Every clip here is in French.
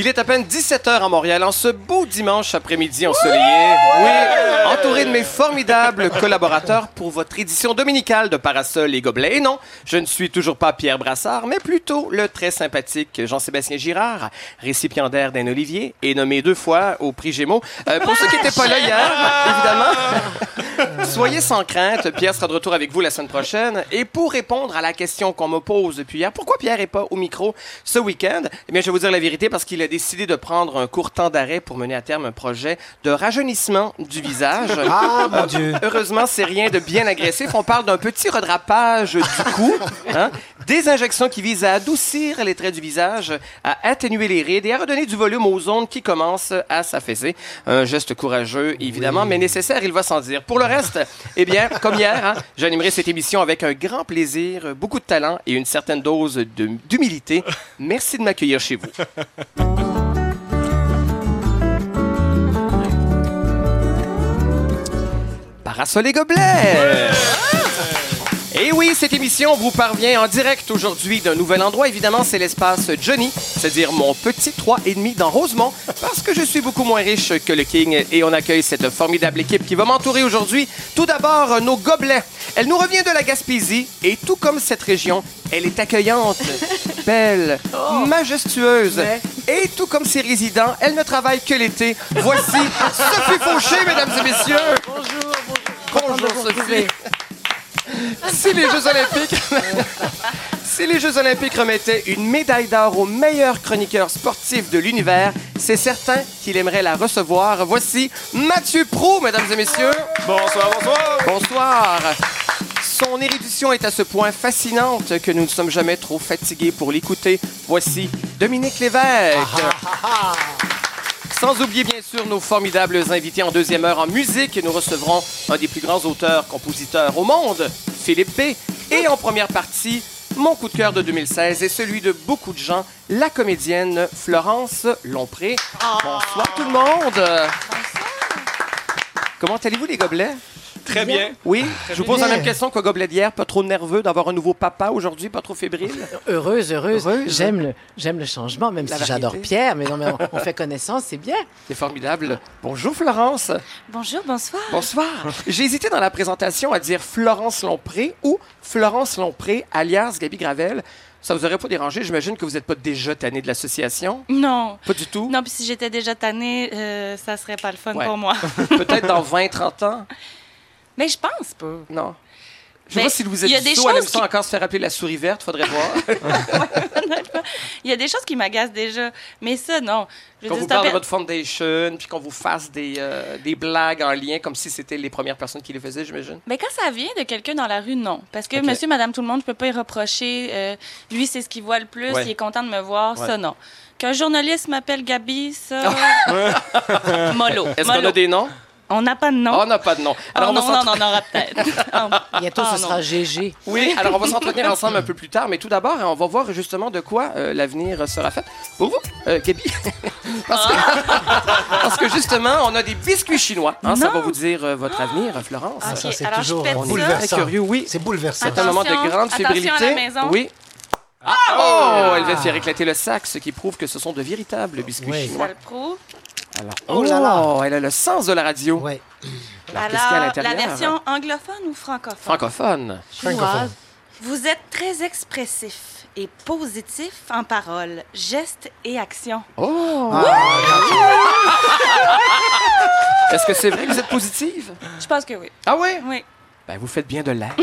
Il est à peine 17h à Montréal en ce beau dimanche après-midi ensoleillé. Oui, entouré de mes formidables collaborateurs pour votre édition dominicale de Parasol et Gobelets. Et non, je ne suis toujours pas Pierre Brassard, mais plutôt le très sympathique Jean-Sébastien Girard, récipiendaire d'un Olivier et nommé deux fois au prix Gémeaux. Euh, pour ceux qui n'étaient pas là hier, évidemment, soyez sans crainte. Pierre sera de retour avec vous la semaine prochaine. Et pour répondre à la question qu'on me pose depuis hier, pourquoi Pierre n'est pas au micro ce week-end? Eh bien, je vais vous dire la vérité parce qu'il a décidé de prendre un court temps d'arrêt pour mener à terme un projet de rajeunissement du visage. Ah, mon Dieu. Heureusement, c'est rien de bien agressif. On parle d'un petit redrapage du cou, hein, des injections qui visent à adoucir les traits du visage, à atténuer les rides et à redonner du volume aux zones qui commencent à s'affaisser. Un geste courageux, évidemment, mais nécessaire, il va sans dire. Pour le reste, eh bien, comme hier, hein, j'animerai cette émission avec un grand plaisir, beaucoup de talent et une certaine dose d'humilité. Merci de m'accueillir chez vous. Parasol et gobelets! Et oui, cette émission vous parvient en direct aujourd'hui d'un nouvel endroit. Évidemment, c'est l'espace Johnny, c'est-à-dire mon petit 3,5 dans Rosemont, parce que je suis beaucoup moins riche que le King et on accueille cette formidable équipe qui va m'entourer aujourd'hui. Tout d'abord, nos gobelets. Elle nous revient de la Gaspésie et tout comme cette région, elle est accueillante, belle, majestueuse. Et tout comme ses résidents, elle ne travaille que l'été. Voici Sophie Fauché, mesdames et messieurs. Bonjour, bonjour. Bonjour, Sophie. Si les Jeux Olympiques. si les Jeux Olympiques remettaient une médaille d'or au meilleur chroniqueur sportif de l'univers, c'est certain qu'il aimerait la recevoir. Voici Mathieu Pro, mesdames et messieurs. Bonsoir, bonsoir. Bonsoir. Son érudition est à ce point fascinante que nous ne sommes jamais trop fatigués pour l'écouter. Voici Dominique Lévesque. Sans oublier bien sûr nos formidables invités en deuxième heure en musique. Nous recevrons un des plus grands auteurs-compositeurs au monde, Philippe B. Et en première partie, mon coup de cœur de 2016 et celui de beaucoup de gens, la comédienne Florence Lompré. Bonsoir tout le monde. Comment allez-vous les gobelets? Très bien. Oui, je vous pose la même question qu'au gobelet d'hier. Pas trop nerveux d'avoir un nouveau papa aujourd'hui, pas trop fébrile? Heureuse, heureuse. Heureuse. J'aime le, j'aime le changement, même La si j'adore. Pierre. Mais non, mais on, on fait connaissance, c'est bien. C'est formidable. Bonjour Florence. Bonjour, bonsoir. Bonsoir. J'ai hésité dans la présentation à dire Florence Lompré ou Florence Lompré, alias Gabi Gravel. Ça vous aurait pas dérangé? J'imagine que vous n'êtes pas déjà tanné de l'association. Non. Pas du tout? Non, puis si j'étais déjà tannée, euh, ça serait pas le fun Ouais. pour moi. Peut-être dans 20, 30 ans? Mais je pense pas. Non. Je sais pas si vous êtes il y a des choses qui- encore se faire appeler la souris verte, faudrait voir. Il y a des choses qui m'agacent déjà. Mais ça, non. Je Qu'on vous parle de votre foundation, puis qu'on vous fasse des, euh, des blagues en lien, comme si c'était les premières personnes qui les faisaient, j'imagine. Mais quand ça vient de quelqu'un dans la rue, non. Parce que monsieur, madame, tout le monde, je peux pas y reprocher. euh, lui, c'est ce qu'il voit le plus. Ouais. Il est content de me voir. Ouais. Ça, non. Qu'un journaliste m'appelle Gabi, ça. Mollo. Est-ce qu'on Mollo. a des noms? On n'a pas de nom. Oh, on n'a pas de nom. Oh, on va non, s'entre- non, on en aura peut-être. Oh. Bientôt, Oh, ce non. sera GG. Oui, alors on va s'entretenir ensemble un peu plus tard, mais tout d'abord, on va voir justement de quoi euh, l'avenir sera fait. Pour vous, euh, Gabi, parce, que, parce que justement, on a des biscuits chinois. hein, ça va vous dire euh, votre avenir, Florence. Ok, Ça, c'est alors je toujours ça. bouleversant. Très curieux, oui. C'est bouleversant. C'est un moment de Attention, grande attention à la fébrilité. maison. Oui. Ah, oh, elle vient de faire éclater le sac, ce qui prouve que ce sont de véritables biscuits Oui. Ça chinois. le prouve. Alors, Oh là là. elle a le sens de la radio. Ouais. Alors, qu'est-ce qu'il y a à Alors, la version anglophone ou francophone? Francophone. Francophone. Vous êtes très expressif et positif en paroles, gestes et actions. Oh! Est-ce que c'est vrai que vous êtes positive? Je pense que oui. Ah oui? Oui. Ben, vous faites bien de l'être.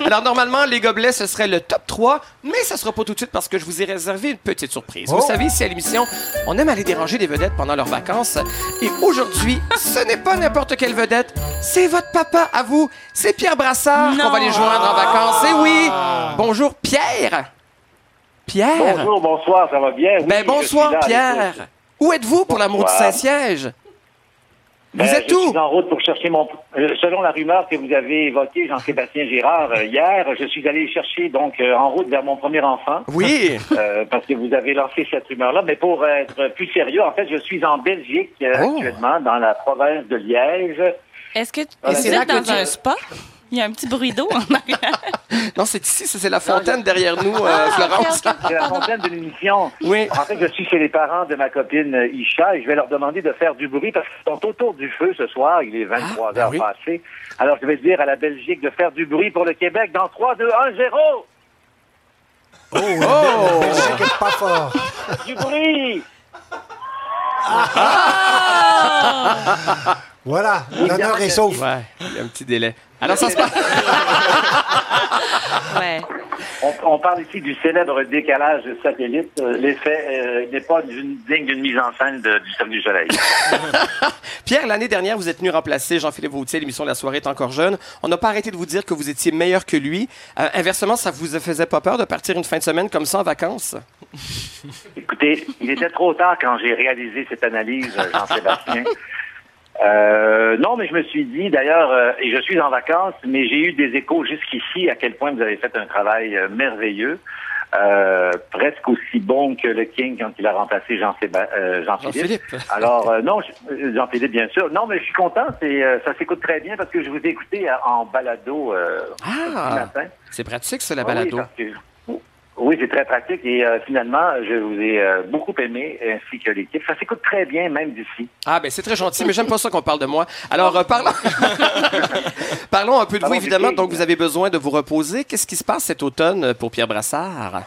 Alors, normalement, les gobelets, ce serait le top 3, mais ça sera pas tout de suite parce que je vous ai réservé une petite surprise. Vous Oh. savez, ici à l'émission, on aime aller déranger des vedettes pendant leurs vacances. Et aujourd'hui, ce n'est pas n'importe quelle vedette, c'est votre papa à vous. C'est Pierre Brassard qu'on va les joindre en vacances. Et oui! Bonjour, Pierre! Pierre! Bonjour, bonsoir, ça va bien? Oui, Ben, bonsoir, Pierre! Où êtes-vous pour l'amour du. Saint-Siège? Vous Ben, êtes je où? suis en route pour chercher mon... euh, Selon la rumeur que vous avez évoquée, Jean-Sébastien Girard, euh, hier, je suis allé chercher, donc, euh, en route vers mon premier enfant, Oui! euh, parce que vous avez lancé cette rumeur-là. Mais pour être plus sérieux, en fait, je suis en Belgique euh, Oh. actuellement, dans la province de Liège. Est-ce que c'est là que dans tu- un spa? Il y a un petit bruit d'eau en arrière. Non, c'est ici, ça, c'est la fontaine derrière nous, euh, Florence. C'est la fontaine de l'émission. Oui. En fait, je suis chez les parents de ma copine euh, Isha et je vais leur demander de faire du bruit parce qu'ils sont autour du feu ce soir. Il est 23 ben heures oui. passées. Alors, je vais dire à la Belgique de faire du bruit pour le Québec dans 3, 2, 1, 0. Oh, la Belgique est pas fort. Du bruit! Voilà, l'honneur est sauf. Ouais, il y a un petit délai. Alors, ça se passe. Ouais. On, on parle ici du célèbre décalage satellite. Euh, L'effet euh, n'est pas d'une- digne d'une mise en scène de- du Cercle du Soleil. Pierre, l'année dernière, vous êtes venu remplacer Jean-Philippe Vautier. L'émission La soirée est encore jeune. On n'a pas arrêté de vous dire que vous étiez meilleur que lui. Euh, inversement, ça vous faisait pas peur de partir une fin de semaine comme ça en vacances? Écoutez, il était trop tard quand j'ai réalisé cette analyse, Jean-Sébastien. Euh, non, mais je me suis dit, d'ailleurs, euh, et je suis en vacances, mais j'ai eu des échos jusqu'ici à quel point vous avez fait un travail euh, merveilleux, euh, presque aussi bon que le King quand il a remplacé euh, Jean-Philippe. Jean-Philippe. Alors, euh, non, je- Jean-Philippe, bien sûr. Non, mais je suis content, c'est, euh, ça s'écoute très bien parce que je vous ai écouté en balado euh, ce Ah, matin. c'est pratique, ça, la Ah oui, balado. Oui, c'est très pratique et euh, finalement, je vous ai euh, beaucoup aimé ainsi que l'équipe. Ça s'écoute très bien, même d'ici. Ah, ben c'est très gentil, mais j'aime pas ça qu'on parle de moi. Alors, euh, parlons... parlons un peu de vous, évidemment. Donc, vous avez besoin de vous reposer. Qu'est-ce qui se passe cet automne pour Pierre Brassard?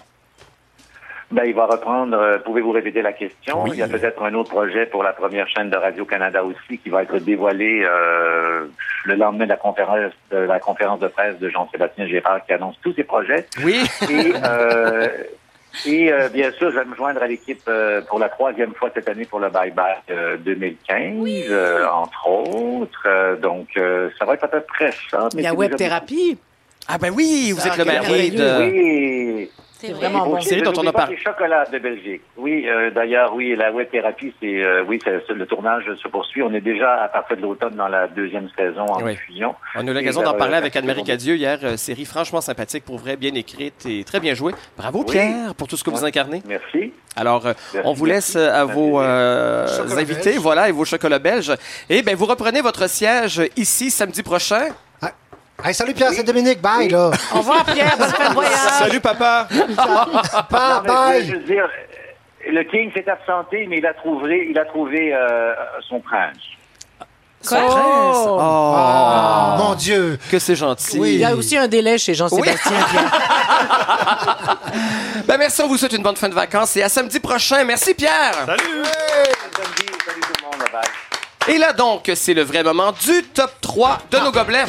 Ben, il va reprendre. euh, Pouvez-vous répéter la question? Oui. Il y a peut-être un autre projet pour la première chaîne de Radio Canada aussi qui va être dévoilé euh, le lendemain de la conférence de la conférence de presse de Jean-Sébastien Gérard qui annonce tous ses projets. Oui. Et, euh, et euh, bien sûr, je vais me joindre à l'équipe euh, pour la troisième fois cette année pour le Bye Bye euh, 2015, euh, entre autres. Euh, donc, euh, ça va être à peu près ça. mais Il y a Web Thérapie. Ah, ben oui, vous êtes le quel mari de... Oui. C'est C'est vrai. vraiment bon. série dont on a parlé. les chocolats de Belgique. Oui, euh, d'ailleurs, oui, la web thérapie, c'est euh, oui, c'est- c'est- le tournage se poursuit. On est déjà à partir de l'automne dans la deuxième saison en Oui. diffusion. On a eu l'occasion d'en euh, parler la avec Anne-Marie Cadieux hier. euh, série franchement sympathique, pour vrai, bien écrite et très bien jouée. Bravo, Oui. Pierre, pour tout ce que vous incarnez. Merci. Alors, euh, Merci, on vous laisse merci. euh, à vos euh, invités, belge. voilà, et vos chocolats belges. Et ben, vous reprenez votre siège ici samedi prochain. Hey, salut Pierre, c'est Dominique. Bye, là. Au revoir, Pierre. De voyage. Salut, papa! Mais bye. je veux dire, le King s'est absenté, mais il a trouvé, il a trouvé euh, son prince. Son prince? Oh, Ah, mon Dieu. que c'est gentil. Oui. Il y a aussi un délai chez Jean-Sébastien. Ben, merci, on vous souhaite une bonne fin de vacances et à samedi prochain. Merci, Pierre. Salut! Samedi, salut tout le monde, bye. Et là, donc, c'est le vrai moment du top 3 de nos gobelets.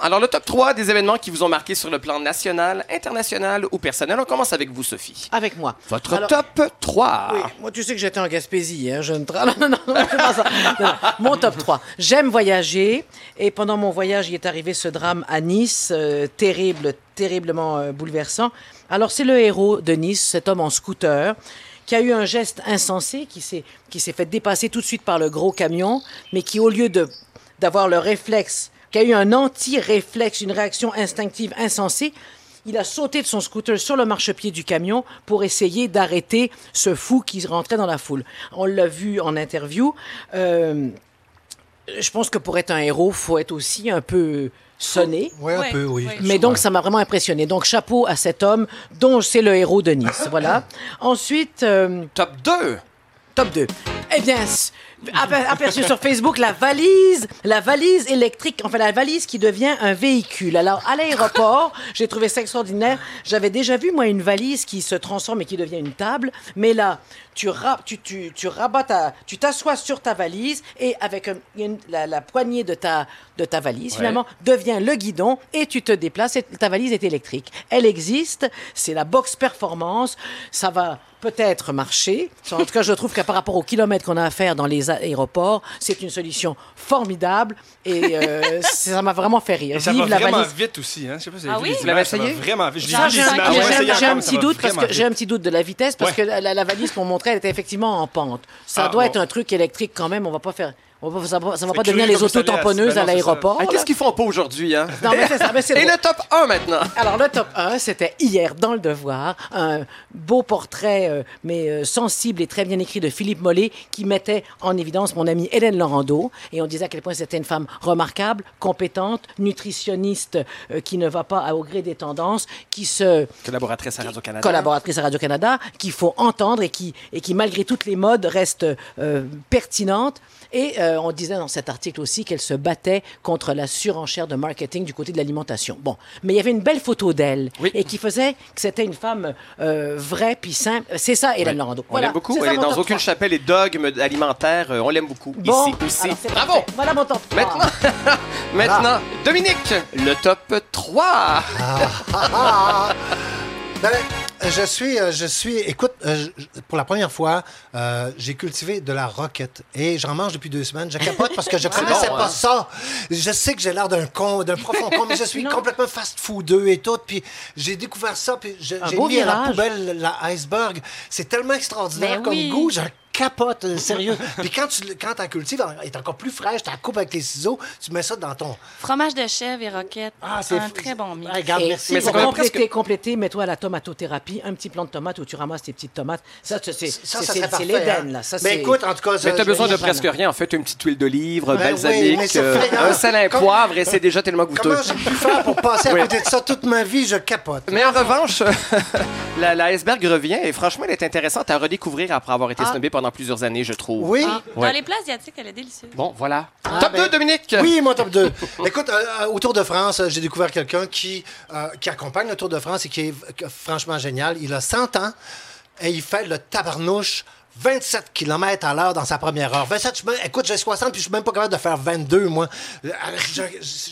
Alors, le top 3 des événements qui vous ont marqué sur le plan national, international ou personnel. On commence avec vous, Sophie. Avec moi. Votre Alors- top 3. Oui, moi, tu sais que j'étais en Gaspésie, hein, je ne tra- non, non, non, pas ça. Non, non. Mon top 3. J'aime voyager et pendant mon voyage, il est arrivé ce drame à Nice, euh, terrible, terriblement euh, bouleversant. Alors, c'est le héros de Nice, cet homme en scooter qui a eu un geste insensé, qui s'est qui s'est fait dépasser tout de suite par le gros camion, mais qui, au lieu de d'avoir le réflexe, qui a eu un anti-réflexe, une réaction instinctive insensée, il a sauté de son scooter sur le marchepied du camion pour essayer d'arrêter ce fou qui rentrait dans la foule. On l'a vu en interview. Euh, je pense que pour être un héros, faut être aussi un peu sonné. Oui, un peu, oui. Mais donc, ça m'a vraiment impressionné. Donc, chapeau à cet homme dont c'est le héros de Nice. Voilà. Ensuite, euh, Top 2. Top 2. Eh bien, aperçu sur Facebook la valise, la valise électrique, enfin la valise qui devient un véhicule. Alors, à l'aéroport, j'ai trouvé ça extraordinaire. J'avais déjà vu, moi, une valise qui se transforme et qui devient une table. Mais là, tu, ra- tu, tu, tu rabats ta, tu t'assois sur ta valise et avec un- une- la, la poignée de ta, de ta valise, finalement, devient le guidon et tu te déplaces et ta valise est électrique. Elle existe, c'est la box performance. Ça va peut-être marcher. En tout cas, je trouve que par rapport aux kilomètres qu'on a à faire dans les aéroports, c'est une solution formidable et euh, ça m'a vraiment fait rire. Et ça Vive va la vraiment valise. vite aussi. Hein? Je sais pas si Ah oui? images, ça va? Vraiment vite. J'ai un- un- un petit doute parce vraiment que j'ai un petit doute de la vitesse parce Ouais. que la, la valise qu'on montrait, elle était effectivement en pente. Ça Ah, doit bon. être un truc électrique quand même. On va pas faire. On va- ça va, ça va pas devenir les autotamponneuses. Ben à c'est l'aéroport. Ah. Qu'est-ce qu'ils font pas aujourd'hui, hein? Non, mais c'est ça, mais c'est Et drôle. le top 1 maintenant. Alors, le top 1, c'était hier dans Le Devoir, un beau portrait, euh, mais euh, sensible et très bien écrit de Philippe Mollet, qui mettait en évidence mon amie Hélène Laurando. Et on disait à quel point c'était une femme remarquable, compétente, nutritionniste, euh, qui ne va pas au gré des tendances, qui se Collaboratrice à Radio-Canada. collaboratrice à Radio-Canada, qu'il faut entendre et qui, et qui, malgré toutes les modes, reste euh, pertinente. Et euh, on disait dans cet article aussi qu'elle se battait contre la surenchère de marketing du côté de l'alimentation. Bon, mais il y avait une belle photo d'elle Oui. et qui faisait que c'était une femme euh, vraie puis simple. C'est ça, Hélène Laurando. On l'aime beaucoup. Elle est dans aucune 3. chapelle et dogme alimentaire. Euh, On l'aime beaucoup. Bon, Ici aussi. Bravo! parfait. Voilà mon top 3. Maintenant, maintenant, Dominique, le top 3. Ben, je suis, euh, je suis, écoute, euh, je- pour la première fois, euh, j'ai cultivé de la roquette et j'en mange depuis deux semaines. Je capote parce que je connaissais bon, pas hein? ça. Je sais que j'ai l'air d'un con, d'un profond con, mais je suis Non. complètement fast-foodeux et tout. Puis j'ai découvert ça, puis j'ai mis à la poubelle la iceberg. C'est tellement extraordinaire Ben comme oui. goût. Je capote, euh, sérieux. puis quand tu quand la cultives, elle est encore plus fraîche, tu la coupes avec les ciseaux, tu mets ça dans ton. Fromage de chèvre et roquette. Ah, c'est un fou. très bon mix. Ah, regarde, merci. Mais c'est pour compléter, presque- compléter, mets-toi à la tomatothérapie, un petit plant de tomate où tu ramasses tes petites tomates. Ça, c'est l'Éden, hein. là. Ça, Mais écoute, en tout cas, Mais t'as besoin de presque rien. En fait, une petite huile d'olive, Ben balsamique, c'est euh, hein. un salin Comme- poivre et c'est déjà tellement goûteux. Comment j'ai pu faire pour passer à côté de ça toute ma vie? Je capote. Mais en revanche, la, la iceberg revient et franchement, elle est intéressante à redécouvrir après avoir été Ah. snobée pendant plusieurs années, je trouve. Oui? Ah, Ouais. Dans les plats asiatiques, elle est délicieuse. Bon, voilà. Ah, Top ben- 2, Dominique. Oui, mon top 2. Écoute, euh, euh, au Tour de France, euh, j'ai découvert quelqu'un qui, euh, qui accompagne le Tour de France et qui est franchement génial. Il a 100 ans et il fait le tabarnouche 27 km à l'heure dans sa première heure. 27, je, me- écoute, j'ai 60 puis je suis même pas capable de faire 22, moi. Euh, Je,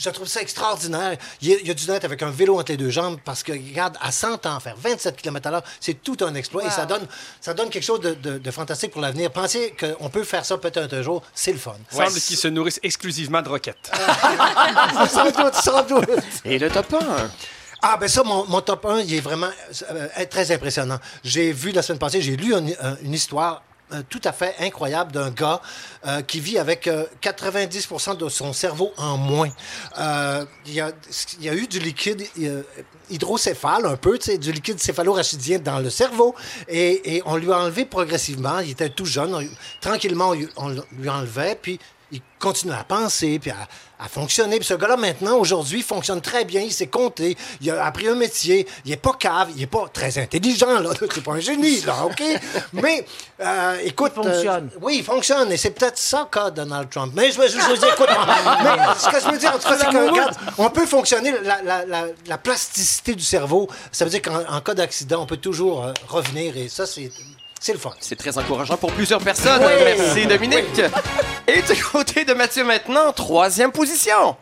je trouve ça extraordinaire. Il y, a, du net avec un vélo entre les deux jambes parce que, regarde, à 100 ans, faire 27 km à l'heure, c'est tout un exploit et ça donne, ça donne quelque chose de, de- de fantastique pour l'avenir. Pensez qu'on peut faire ça peut-être un jour, c'est le fun. Il semble qu'ils se nourrissent exclusivement de roquettes. sans doute, sans doute. Et le top 1. Ah, ben ça, mon, top 1, il est vraiment euh, très impressionnant. J'ai vu la semaine passée, j'ai lu une, euh, une histoire euh, tout à fait incroyable d'un gars qui vit avec euh, 90% de son cerveau en moins. Il, y a, eu du liquide hydrocéphale, un peu, du liquide céphalo-rachidien dans le cerveau, et, on lui a enlevé progressivement. Il était tout jeune. tranquillement, on lui enlevait, puis il continue à penser, puis à, à fonctionner. Puis ce gars-là, maintenant, aujourd'hui, fonctionne très bien. Il sait compter. Il a appris un métier. Il est pas cave. Il est pas très intelligent, là. C'est pas un génie, là, OK? Mais, euh, écoute... Il fonctionne. euh, oui, il fonctionne. Et c'est peut-être ça qu'a Donald Trump. Mais je, je, je, je dis, écoute, mais ce que je veux dire, en tout cas, c'est que, regarde, on peut fonctionner, la, la, la, la plasticité du cerveau, ça veut dire qu'en en cas d'accident, on peut toujours euh, revenir. Et ça, c'est... C'est le fun. C'est très encourageant pour plusieurs personnes. Oui. Merci, Dominique. Et du côté de Mathieu maintenant, troisième position.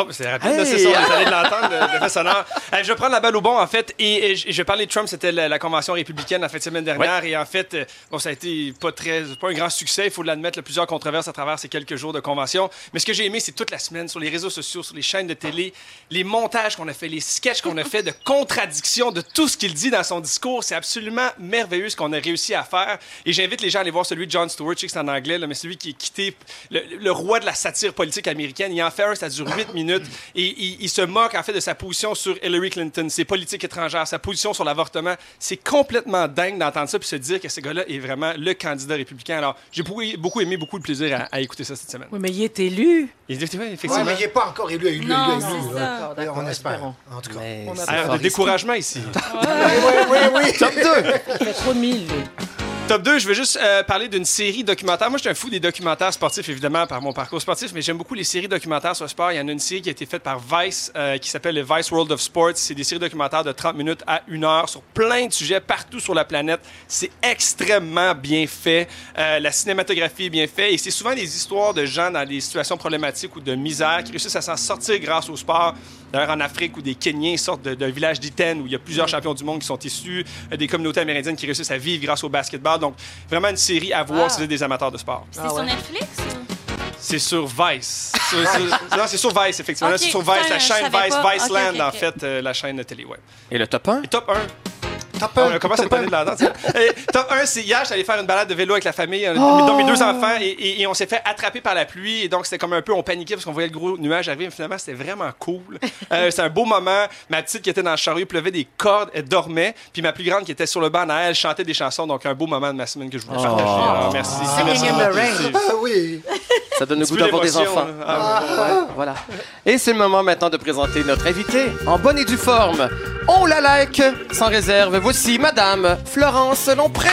Oh, c'est rapide, Hey! c'est ça, vous allez l'entendre, le, fait sonore. Euh, je vais prendre la balle au bon, en fait, et, et je, je vais parler de Trump, c'était la, la convention républicaine la fin de semaine dernière, et en fait, euh, bon, ça a été pas très, pas un grand succès, il faut l'admettre, plusieurs controverses à travers ces quelques jours de convention, mais ce que j'ai aimé, c'est toute la semaine, sur les réseaux sociaux, sur les chaînes de télé, les montages qu'on a fait, les sketchs qu'on a fait de contradiction de tout ce qu'il dit dans son discours, c'est absolument merveilleux ce qu'on a réussi à faire, et j'invite les gens à aller voir celui de John Stewart, je sais que c'est en anglais, là, mais celui qui est quitté, le, le roi de la satire politique américaine, il en fait un, ça dure 8 minutes, et il, il se moque en fait de sa position sur Hillary Clinton, ses politiques étrangères, sa position sur l'avortement. C'est complètement dingue d'entendre ça puis se dire que ce gars-là est vraiment le candidat républicain. Alors, j'ai beaucoup, beaucoup aimé, beaucoup de plaisir à, à écouter ça cette semaine. Oui, mais il est élu. Il Ouais, effectivement. mais il n'est pas encore élu, élu, Non, élu, élu. ça. ouais. On espère. En tout cas. On a Alors, de découragement ici. Oui, oui, oui, oui. Top 2. Il fait trop de mille, lui. Top 2, je veux juste euh, parler d'une série documentaire. Moi, je suis un fou des documentaires sportifs, évidemment, par mon parcours sportif, mais j'aime beaucoup les séries documentaires sur le sport. Il y en a une série qui a été faite par Vice, euh, qui s'appelle le Vice World of Sports. C'est des séries documentaires de 30 minutes à 1 heure sur plein de sujets partout sur la planète. C'est extrêmement bien fait. Euh, la cinématographie est bien faite et c'est souvent des histoires de gens dans des situations problématiques ou de misère qui réussissent à s'en sortir grâce au sport. D'ailleurs, en Afrique, où des Kenyans sortent d'un village d'Iten, où il y a plusieurs champions du monde qui sont issus, des communautés amérindiennes qui réussissent à vivre grâce au basketball. Donc, vraiment une série à voir Ah. si vous êtes des amateurs de sport. C'est Ah sur. Netflix ou? C'est sur Vice. Sur- sur- non, c'est sur Vice, effectivement. C'est sur putain, Vice, la chaîne Vice. Viceland, Ok, ok, en fait, euh, la chaîne de télé web. Et le top 1? Et top 1. Top On 1. commence à parler de la danse. Euh, Top 1, c'est hier, j'allais faire une balade de vélo avec la famille, euh, dans mes deux enfants, et, et- et on s'est fait attraper par la pluie. Et donc, c'était comme un peu, on paniquait parce qu'on voyait le gros nuage arriver. Mais finalement, c'était vraiment cool. Euh, c'était un beau moment. Ma petite qui était dans le chariot, pleuvait des cordes, elle dormait. Puis ma plus grande qui était sur le banc elle chantait des chansons. Donc, un beau moment de ma semaine que je voulais partager. Alors, merci. Singing merci. in the rain. Ah oui. Ça donne le goût d'avoir des enfants. Ah, ouais. Voilà. Et c'est le moment maintenant de présenter notre invité en bonne et due forme. On la like sans réserve. Voici Madame Florence Lompré.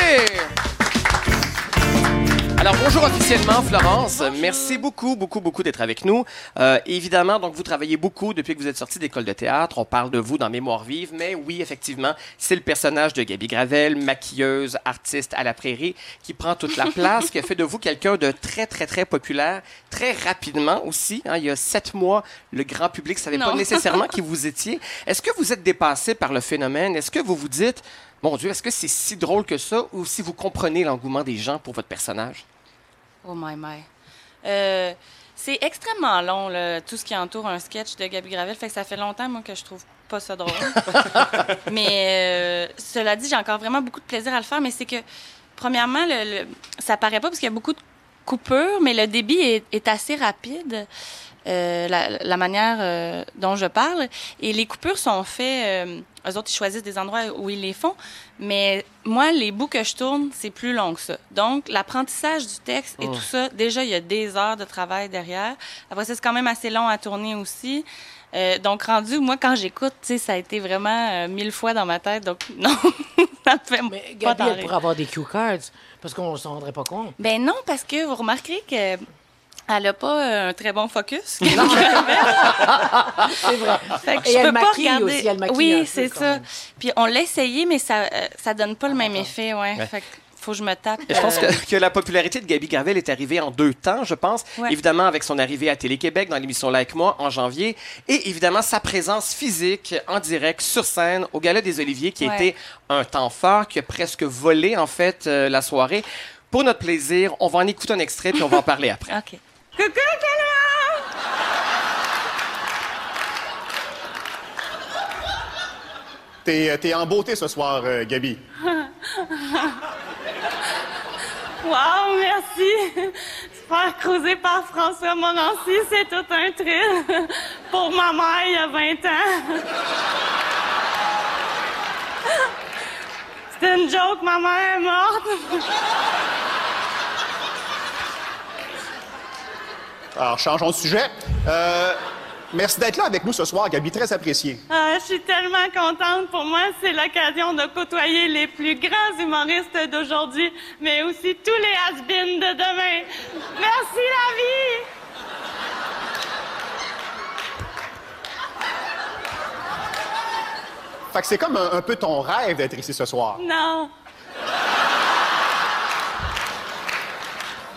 Alors bonjour officiellement Florence, merci beaucoup beaucoup beaucoup d'être avec nous. Euh, évidemment donc vous travaillez beaucoup depuis que vous êtes sortie d'école de théâtre, on parle de vous dans Mémoire vive, mais oui effectivement c'est le personnage de Gabi Gravel, maquilleuse, artiste à la prairie, qui prend toute la place, qui a fait de vous quelqu'un de très très très populaire, très rapidement aussi. hein. il y a sept mois, le grand public savait pas nécessairement qui vous étiez. Est-ce que vous êtes dépassé par le phénomène? Est-ce que vous vous dites mon Dieu, est-ce que c'est si drôle que ça ou si vous comprenez l'engouement des gens pour votre personnage? Oh my my. Euh, c'est extrêmement long, là, tout ce qui entoure un sketch de Gabi Gravel. Fait que ça fait longtemps, moi, que je trouve pas ça drôle. mais euh, cela dit, j'ai encore vraiment beaucoup de plaisir à le faire. Mais c'est que, premièrement, le, le- ça paraît pas parce qu'il y a beaucoup de coupures, mais le débit est, est assez rapide. Euh, la, la manière euh, dont je parle. Et les coupures sont faites, euh, eux autres, ils choisissent des endroits où ils les font. Mais moi, les bouts que je tourne, c'est plus long que ça. Donc, l'apprentissage du texte et tout ça, déjà, il y a des heures de travail derrière. Après ça, c'est quand même assez long à tourner aussi. Euh, donc, rendu, moi, quand j'écoute, tu sais, ça a été vraiment euh, mille fois dans ma tête. Donc, non, ça me fait Mais pas Gabi, elle pourrait avoir des cue cards, parce qu'on ne s'en rendrait pas compte. Ben non, parce que vous remarquerez que elle n'a pas euh, un très bon focus. C'est vrai. Fait que Et je elle peux pas maquille regarder. aussi, elle maquille un oui, c'est ça. Puis on l'a essayé, mais ça, euh, ça donne pas le même effet, ouais. Fait que faut que je me tape. Et je pense euh, que, que la popularité de Gabi Gravel est arrivée en deux temps, je pense. Ouais. Évidemment, avec son arrivée à Télé-Québec dans l'émission Like Moi en janvier. Et évidemment, sa présence physique en direct sur scène au Gala des Oliviers, qui a Ouais. été un temps fort, qui a presque volé, en fait, euh, la soirée. Pour notre plaisir, on va en écouter un extrait, puis on va en parler après. OK. Coucou, Clément! T'es, euh, t'es en beauté ce soir, euh, Gabi. Wow, merci! Se faire par François Morancy, c'est tout un thrill. Pour ma mère, il y a 20 ans. C'était une joke, ma mère est morte. Alors, changeons de sujet. Euh, merci d'être là avec nous ce soir, Gabi. Très apprécié. Ah, je suis tellement contente. Pour moi, c'est l'occasion de côtoyer les plus grands humoristes d'aujourd'hui, mais aussi tous les has de demain. Merci, la vie! Fait que c'est comme un, un peu ton rêve d'être ici ce soir. Non.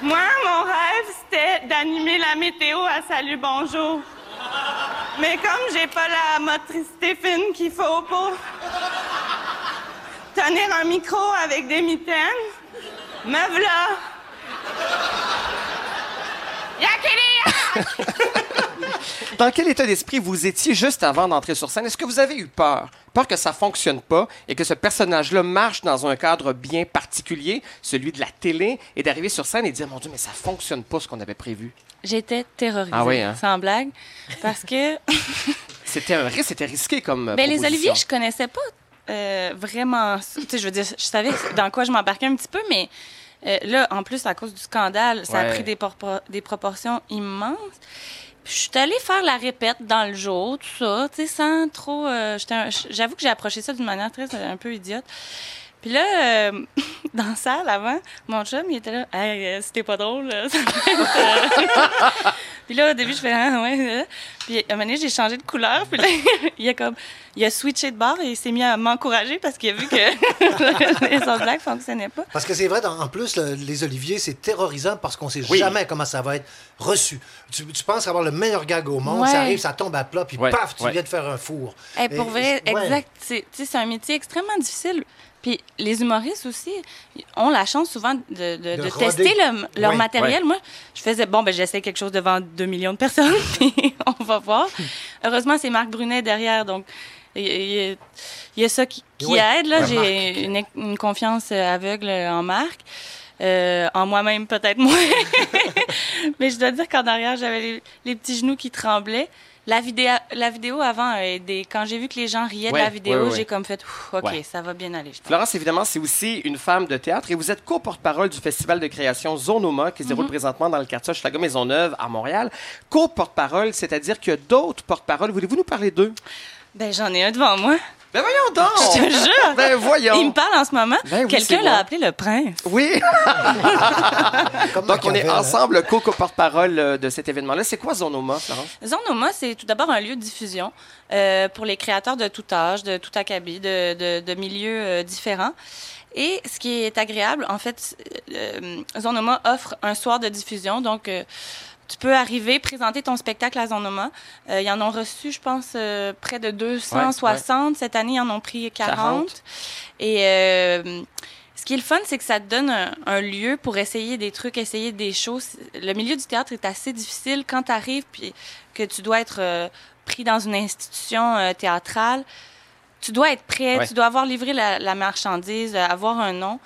Moi, mon rêve, c'était d'animer la météo à Salut Bonjour. Mais comme j'ai pas la motricité fine qu'il faut pour tenir un micro avec des mitaines, me v'là. Yakili! Dans quel état d'esprit vous étiez juste avant d'entrer sur scène? Est-ce que vous avez eu peur? Peur que ça fonctionne pas et que ce personnage-là marche dans un cadre bien particulier, celui de la télé, et d'arriver sur scène et dire, mon Dieu, mais ça fonctionne pas ce qu'on avait prévu. J'étais terrorisée, Ah oui, hein? sans blague, parce que C'était un risque, c'était risqué comme. Ben, les oliviers, je connaissais pas euh, vraiment. ça. Tu sais, je veux dire, je savais dans quoi je m'embarquais un petit peu, mais euh, là, en plus, à cause du scandale, ça Ouais. a pris des proportions immenses. Je suis allée faire la répète dans le jour, tout ça, tu sais, sans trop. euh, J'avoue que j'ai approché ça d'une manière très euh, un peu idiote. Puis là, euh, dans la salle avant, mon chum, il était là, hey, euh, c'était pas drôle. là, euh. Puis là, au début, je fais, ah, ouais. euh. Puis à un moment donné, j'ai changé de couleur. Puis là, il a comme, il a switché de bord et il s'est mis à m'encourager parce qu'il a vu que les autres blagues fonctionnaient pas. Parce que c'est vrai, en plus, le- les oliviers, c'est terrorisant parce qu'on sait Oui. jamais comment ça va être reçu. Tu, tu penses avoir le meilleur gag au monde, Ouais. ça arrive, ça tombe à plat, puis Ouais, paf, tu ouais. viens de faire un four. Eh, pour Et- vrai, ouais. exact. C'est tu sais, c'est un métier extrêmement difficile. Puis les humoristes aussi ont la chance souvent de, de- De de roder. tester le- leur matériel. Moi, je faisais, bon, ben j'essaie quelque chose devant 2 millions de personnes, puis on va voir. Heureusement, c'est Marc Brunet derrière, donc il y a- y ça qui, qui Oui, aide. Là. J'ai une, une confiance euh, aveugle en Marc. Euh, en moi-même, peut-être moins. Mais je dois dire qu'en arrière, j'avais les, les petits genoux qui tremblaient. La vidéo, la vidéo avant aidé. Quand j'ai vu que les gens riaient Ouais, de la vidéo, ouais, ouais, ouais. j'ai comme fait, Ouf, OK, Ouais. ça va bien aller. je pense. Florence, évidemment, c'est aussi une femme de théâtre et vous êtes co-porte-parole du festival de création Zonoma qui se déroule présentement dans le quartier Hochelaga Maisonneuve à Montréal. Co-porte-parole, c'est-à-dire qu'il y a d'autres porte-paroles. Voulez-vous nous parler d'eux? Ben, j'en ai un devant moi. Ben voyons donc! Je te jure. Ben voyons! Il me parle en ce moment. Ben oui, Quelqu'un l'a appelé le prince. Oui! Donc, on est hein. ensemble co-porte-parole euh, de cet événement-là. C'est quoi Zonoma, Florence? Zonoma, c'est tout d'abord un lieu de diffusion euh, pour les créateurs de tout âge, de tout acabit, de, de, de milieux euh, différents. Et ce qui est agréable, en fait, euh, Zonoma offre un soir de diffusion. Donc, euh, tu peux arriver, présenter ton spectacle à Zonoma. Euh, ils en ont reçu, je pense, euh, près de 260. Cette année, ils en ont pris 40. 40. Et euh, ce qui est le fun, c'est que ça te donne un, un lieu pour essayer des trucs, essayer des choses. Le milieu du théâtre est assez difficile quand tu arrives puis que tu dois être euh, pris dans une institution euh, théâtrale. Tu dois être prêt, Ouais. tu dois avoir livré la, la marchandise, euh, avoir un nom.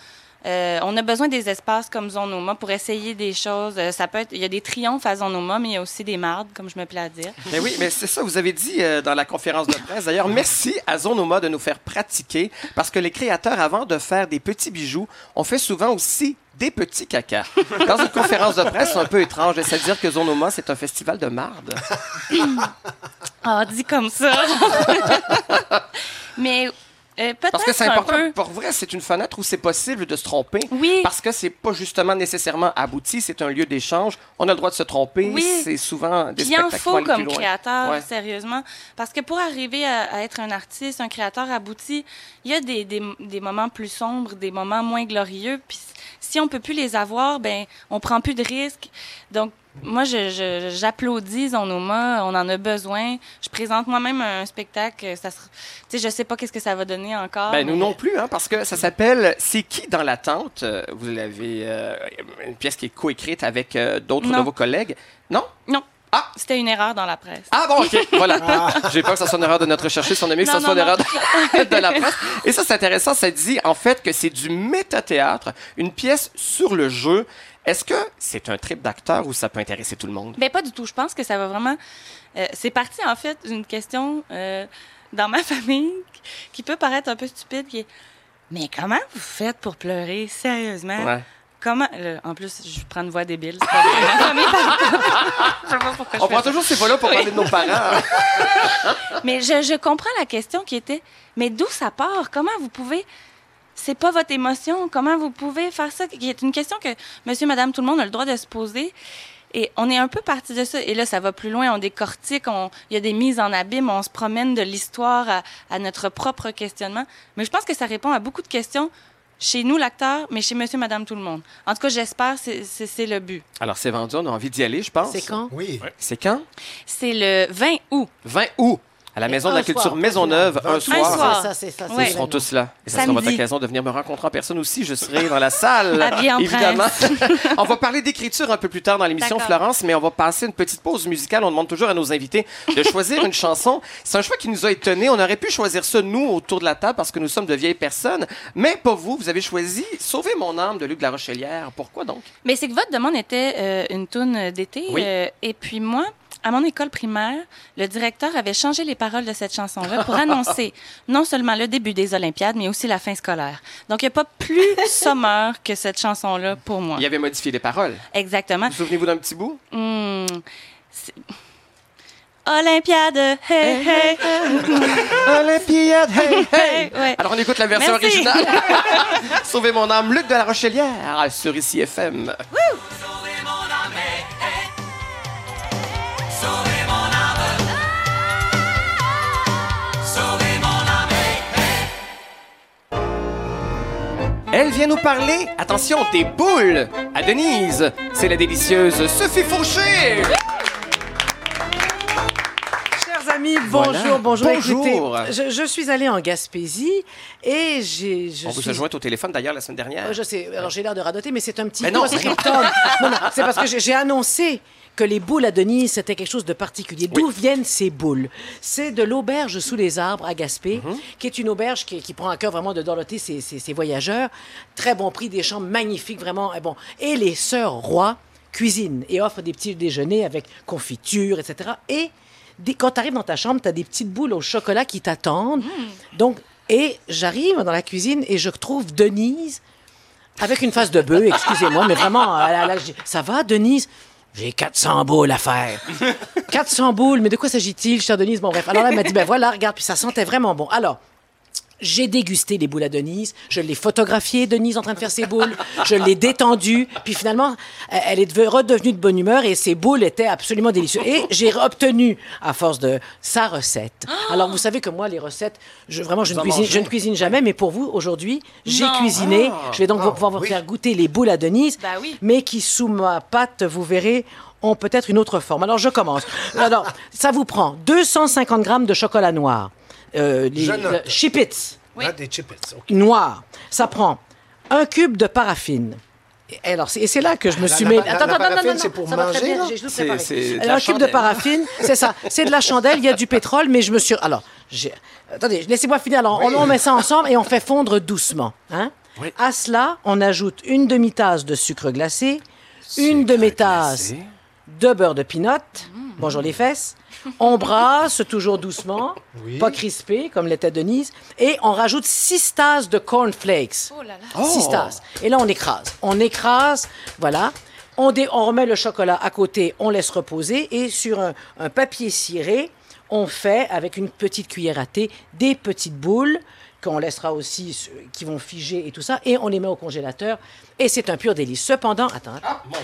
Euh, on a besoin des espaces comme Zonoma pour essayer des choses. Euh, ça peut être, il y a des triomphes à Zonoma, mais il y a aussi des mardes, comme je me plais à dire. Mais oui, mais c'est ça, vous avez dit euh, dans la conférence de presse. D'ailleurs, merci à Zonoma de nous faire pratiquer parce que les créateurs, avant de faire des petits bijoux, on fait souvent aussi des petits cacas. Dans une conférence de presse, c'est un peu étrange de se dire que Zonoma, c'est un festival de marde. Ah, dit comme ça. mais euh, Parce que c'est important. peu. Pour vrai, c'est une fenêtre où c'est possible de se tromper. Oui. Parce que c'est pas justement nécessairement abouti, c'est un lieu d'échange. On a le droit de se tromper. Oui. C'est souvent des Puis il en spectacles faut comme créateur, Ouais. sérieusement. Parce que pour arriver à, à être un artiste, un créateur abouti, il y a des, des, des moments plus sombres, des moments moins glorieux. Puis si on peut plus les avoir, ben on prend plus de risques. Donc, moi, je, je- j'applaudis Zonoma. On en a besoin. Je présente moi-même un spectacle. Ça sais, je sais pas qu'est-ce que ça va donner encore. Ben, nous non plus, hein, parce que ça s'appelle C'est qui dans l'attente? Euh, Vous l'avez, euh, une pièce qui est coécrite avec euh, d'autres de vos collègues. Non? Non. Ah! C'était une erreur dans la presse. Ah bon, OK, voilà. J'ai peur que ça soit une erreur de notre chercheuse, son ami, que ça soit une erreur de, de la presse. Et ça, c'est intéressant. Ça dit, en fait, que c'est du métathéâtre, une pièce sur le jeu. Est-ce que c'est un trip d'acteur ou ça peut intéresser tout le monde? Ben pas du tout. Je pense que ça va vraiment. euh, c'est parti en fait d'une question euh, dans ma famille qui peut paraître un peu stupide, qui est. Mais comment vous faites pour pleurer sérieusement? Ouais. Comment En plus, je prends une voix débile. pas Je sais pas pourquoi je On prend toujours ces voix-là pour parler de nos parents. Mais je, je comprends la question qui était. Mais d'où ça part? Comment vous pouvez c'est pas votre émotion. Comment vous pouvez faire ça? Qui est une question que monsieur, madame, tout le monde a le droit de se poser. Et on est un peu parti de ça. Et là, ça va plus loin. On décortique. on- Il y a des mises en abîme. On se promène de l'histoire à, à notre propre questionnement. Mais je pense que ça répond à beaucoup de questions chez nous, l'acteur, mais chez monsieur, madame, tout le monde. En tout cas, j'espère. c'est- C'est c'est le but. Alors, c'est vendu, on a envie d'y aller, je pense. C'est quand? Oui. C'est quand? C'est le 20 août. 20 août, à la Maison de la Culture soir, Maisonneuve, un soir. Un soir. C'est ça, c'est ça. seront l'événement. tous là. Et ça sera votre occasion de venir me rencontrer en personne aussi. Je serai dans la salle. Évidemment. on va parler d'écriture un peu plus tard dans l'émission. Florence, mais on va passer une petite pause musicale. On demande toujours à nos invités de choisir une chanson. C'est un choix qui nous a étonnés. On aurait pu choisir ça, nous, autour de la table, parce que nous sommes de vieilles personnes. Mais pas vous. Vous avez choisi Sauver mon âme de Luc de la Rochelière. Pourquoi donc? Mais c'est que votre demande était euh, une toune d'été. Oui. euh, et puis moi, à mon école primaire, le directeur avait changé les paroles de cette chanson-là pour annoncer non seulement le début des Olympiades, mais aussi la fin scolaire. Donc, il n'y a pas plus sommeur que cette chanson-là pour moi. Il avait modifié les paroles. Exactement. Vous souvenez-vous d'un petit bout? C'est- Olympiade, hey, hey, Olympiade, hey, hey! Ouais. Alors, on écoute la version Merci. originale. Sauver mon âme, Luc de la Rochelière, sur ICI FM. Elle vient nous parler, attention, des boules à Denise. C'est la délicieuse Sophie Fauché. Amis, bonjour, Voilà. bonjour. Bonjour. Écoutez, je, je suis allée en Gaspésie et j'ai. je On vous suis- a joint au téléphone d'ailleurs la semaine dernière. Euh, Je sais, alors j'ai l'air de radoter, mais c'est un petit Mais non, non, non, c'est parce que j'ai- annoncé que les boules à Denise, c'était quelque chose de particulier. D'où viennent ces boules? C'est de l'auberge sous les arbres à Gaspé, Mhm. qui est une auberge qui, qui prend à cœur vraiment de dorloter ses, ses- ses voyageurs. Très bon prix, des chambres magnifiques, vraiment. Et, bon. et les sœurs rois cuisinent et offrent des petits déjeuners avec confiture, etc. Et quand tu arrives dans ta chambre, tu as des petites boules au chocolat qui t'attendent. Donc, et j'arrive dans la cuisine et je trouve Denise avec une face de bœuf, excusez-moi, mais vraiment, euh, ça va, Denise? J'ai 400 boules à faire. 400 boules, mais de quoi s'agit-il, chère Denise? Bon, bref. Alors là, elle m'a dit, ben voilà, regarde, puis ça sentait vraiment bon. Alors, j'ai dégusté les boules à Denise, je l'ai photographiée, Denise en train de faire ses boules, je l'ai détendue, puis finalement, elle est deve- redevenue de bonne humeur et ses boules étaient absolument délicieuses. Et j'ai obtenu, à force de sa recette. Alors, vous savez que moi, les recettes, je, vraiment, je ne, cuisine, mangez? je ne cuisine jamais, mais pour vous, aujourd'hui, j'ai cuisiné. Je vais donc Ah, pouvoir vous oui. faire goûter les boules à Denise, Ben oui. mais qui, sous ma pâte, vous verrez, ont peut-être une autre forme. Alors, je commence. Alors, ça vous prend 250 grammes de chocolat noir. Euh, les, Je note. le Chipits Oui. Ah, des chippets. OK. noir. Ça prend un cube de paraffine. Et alors, c'est et c'est là que je me La- suis mis. la- la paraffine, c'est pour ça manger, un cube de paraffine, c'est ça. C'est de la chandelle, il y a du pétrole, mais je me suis. Alors, attendez, laissez-moi finir. Alors, on, on met ça ensemble et on fait fondre doucement. Hein? Oui. À cela, on ajoute une demi-tasse de sucre glacé, une demi-tasse de beurre de pinot. Bonjour les fesses. On brasse toujours doucement, Oui. pas crispé comme l'était Denise, et on rajoute six tasses de cornflakes. Oh là là. Six tasses. Et là, on écrase. On écrase, voilà. On, dé- on remet le chocolat à côté, on laisse reposer, et sur un, un papier ciré, on fait, avec une petite cuillère à thé, des petites boules qu'on laissera aussi, qui vont figer et tout ça, et on les met au congélateur, et c'est un pur délice. Cependant, attends,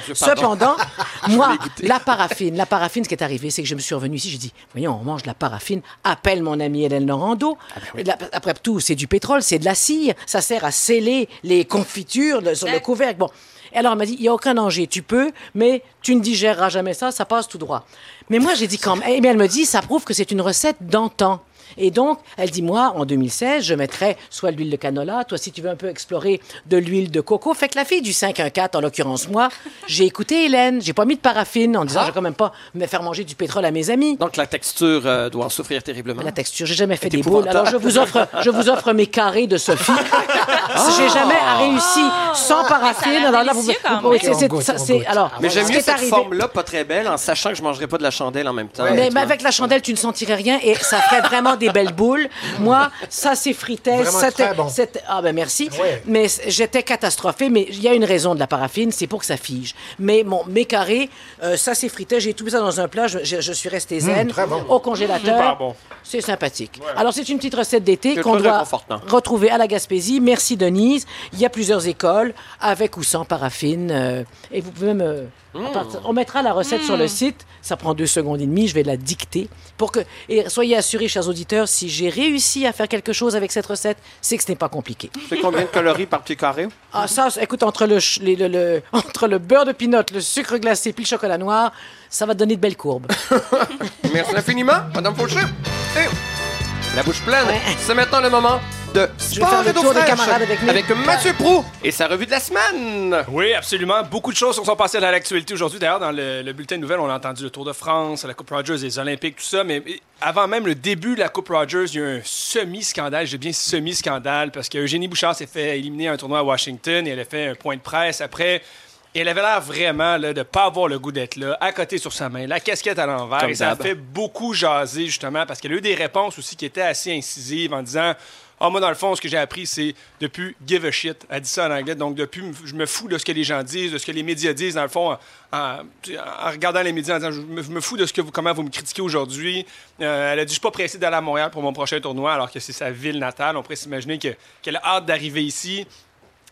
Dieu, pardon. Cependant, moi, la paraffine, la paraffine, ce qui est arrivé, c'est que je me suis revenu ici, j'ai dit, voyons, on mange de la paraffine, appelle mon amie Hélène Laurando. La- après tout, c'est du pétrole, c'est de la cire, ça sert à sceller les confitures le- sur le couvercle. Bon. Et alors, elle m'a dit, il n'y a aucun danger, tu peux, mais tu ne digéreras jamais ça, ça passe tout droit. Mais moi, j'ai dit quand même, eh bien, elle me dit, ça prouve que c'est une recette d'antan. Et donc, elle dit, moi, en 2016, je mettrais soit de l'huile de canola, toi, si tu veux un peu explorer, de l'huile de coco. Fait que la fille du 514, en l'occurrence moi, j'ai écouté Hélène, j'ai pas mis de paraffine en disant, je vais quand même pas me faire manger du pétrole à mes amis. Donc la texture euh, doit en souffrir terriblement. La texture, j'ai jamais fait des boules. Alors je vous offre, je vous offre mes carrés de Sophie. J'ai jamais réussi sans paraffine. l'air Alors là, vous, même. c'est- c'est- On goûte, ça, on c'est- goûte. alors. Mais j'aime mieux cette arrivé- forme-là, pas très belle, en sachant que je mangerai pas de la chandelle en même temps. Mais, avec la chandelle, tu ne sentirais rien et ça ferait vraiment des belles boules. Moi, ça s'effritait. Vraiment c'était- très bon. Ah ben merci. Ouais. Mais j'étais catastrophée. Mais il y a une raison de la paraffine, c'est pour que ça fige. Mais mon, mes carrés, euh, ça s'effritait. J'ai tout mis ça dans un plat. Je, je- je suis resté zen très bon. au congélateur. Bon. C'est sympathique. Alors, c'est une petite recette d'été C'est qu'on doit retrouver à la Gaspésie. Merci, Denise. Il y a plusieurs écoles, avec ou sans paraffine. euh, et vous pouvez même... partir- On mettra la recette sur le site. Ça prend deux secondes et demie. Je vais la dicter. Pour que, et soyez assurés, chers auditeurs, si j'ai réussi à faire quelque chose avec cette recette, c'est que ce n'est pas compliqué. C'est combien de calories par pied carré? Ah, ça, écoute, entre le, ch- les- le- le- entre le beurre de pinot, le sucre glacé puis le chocolat noir, ça va donner de belles courbes. Merci infiniment, Madame Fauché. Et la bouche pleine. Ouais. C'est maintenant le moment de sport et d'eau avec mes- Mathieu Prou et sa revue de la semaine. Oui, absolument. Beaucoup de choses se sont passées dans l'actualité aujourd'hui. D'ailleurs, dans le, le bulletin de nouvelles, on a entendu le Tour de France, la Coupe Rogers, les Olympiques, tout ça. Mais avant même le début de la Coupe Rogers, il y a eu un semi-scandale. J'ai bien semi-scandale parce que Eugénie Bouchard s'est fait éliminer à un tournoi à Washington et elle a fait un point de presse après. Et elle avait l'air vraiment là, de ne pas avoir le goût d'être là, à côté sur sa main, la casquette à l'envers. Et ça a fait beaucoup jaser, justement, parce qu'elle a eu des réponses aussi qui étaient assez incisives en disant Ah, moi, dans le fond, ce que j'ai appris, c'est depuis give a shit. Elle dit ça en anglais. Donc, depuis, je me fous de ce que les gens disent, de ce que les médias disent, dans le fond, en, regardant les médias, en disant Je me, fous de ce que vous, comment vous me critiquez aujourd'hui. Euh, elle a dit Je suis pas pressée d'aller à Montréal pour mon prochain tournoi, alors que c'est sa ville natale. On pourrait s'imaginer que- qu'elle a hâte d'arriver ici.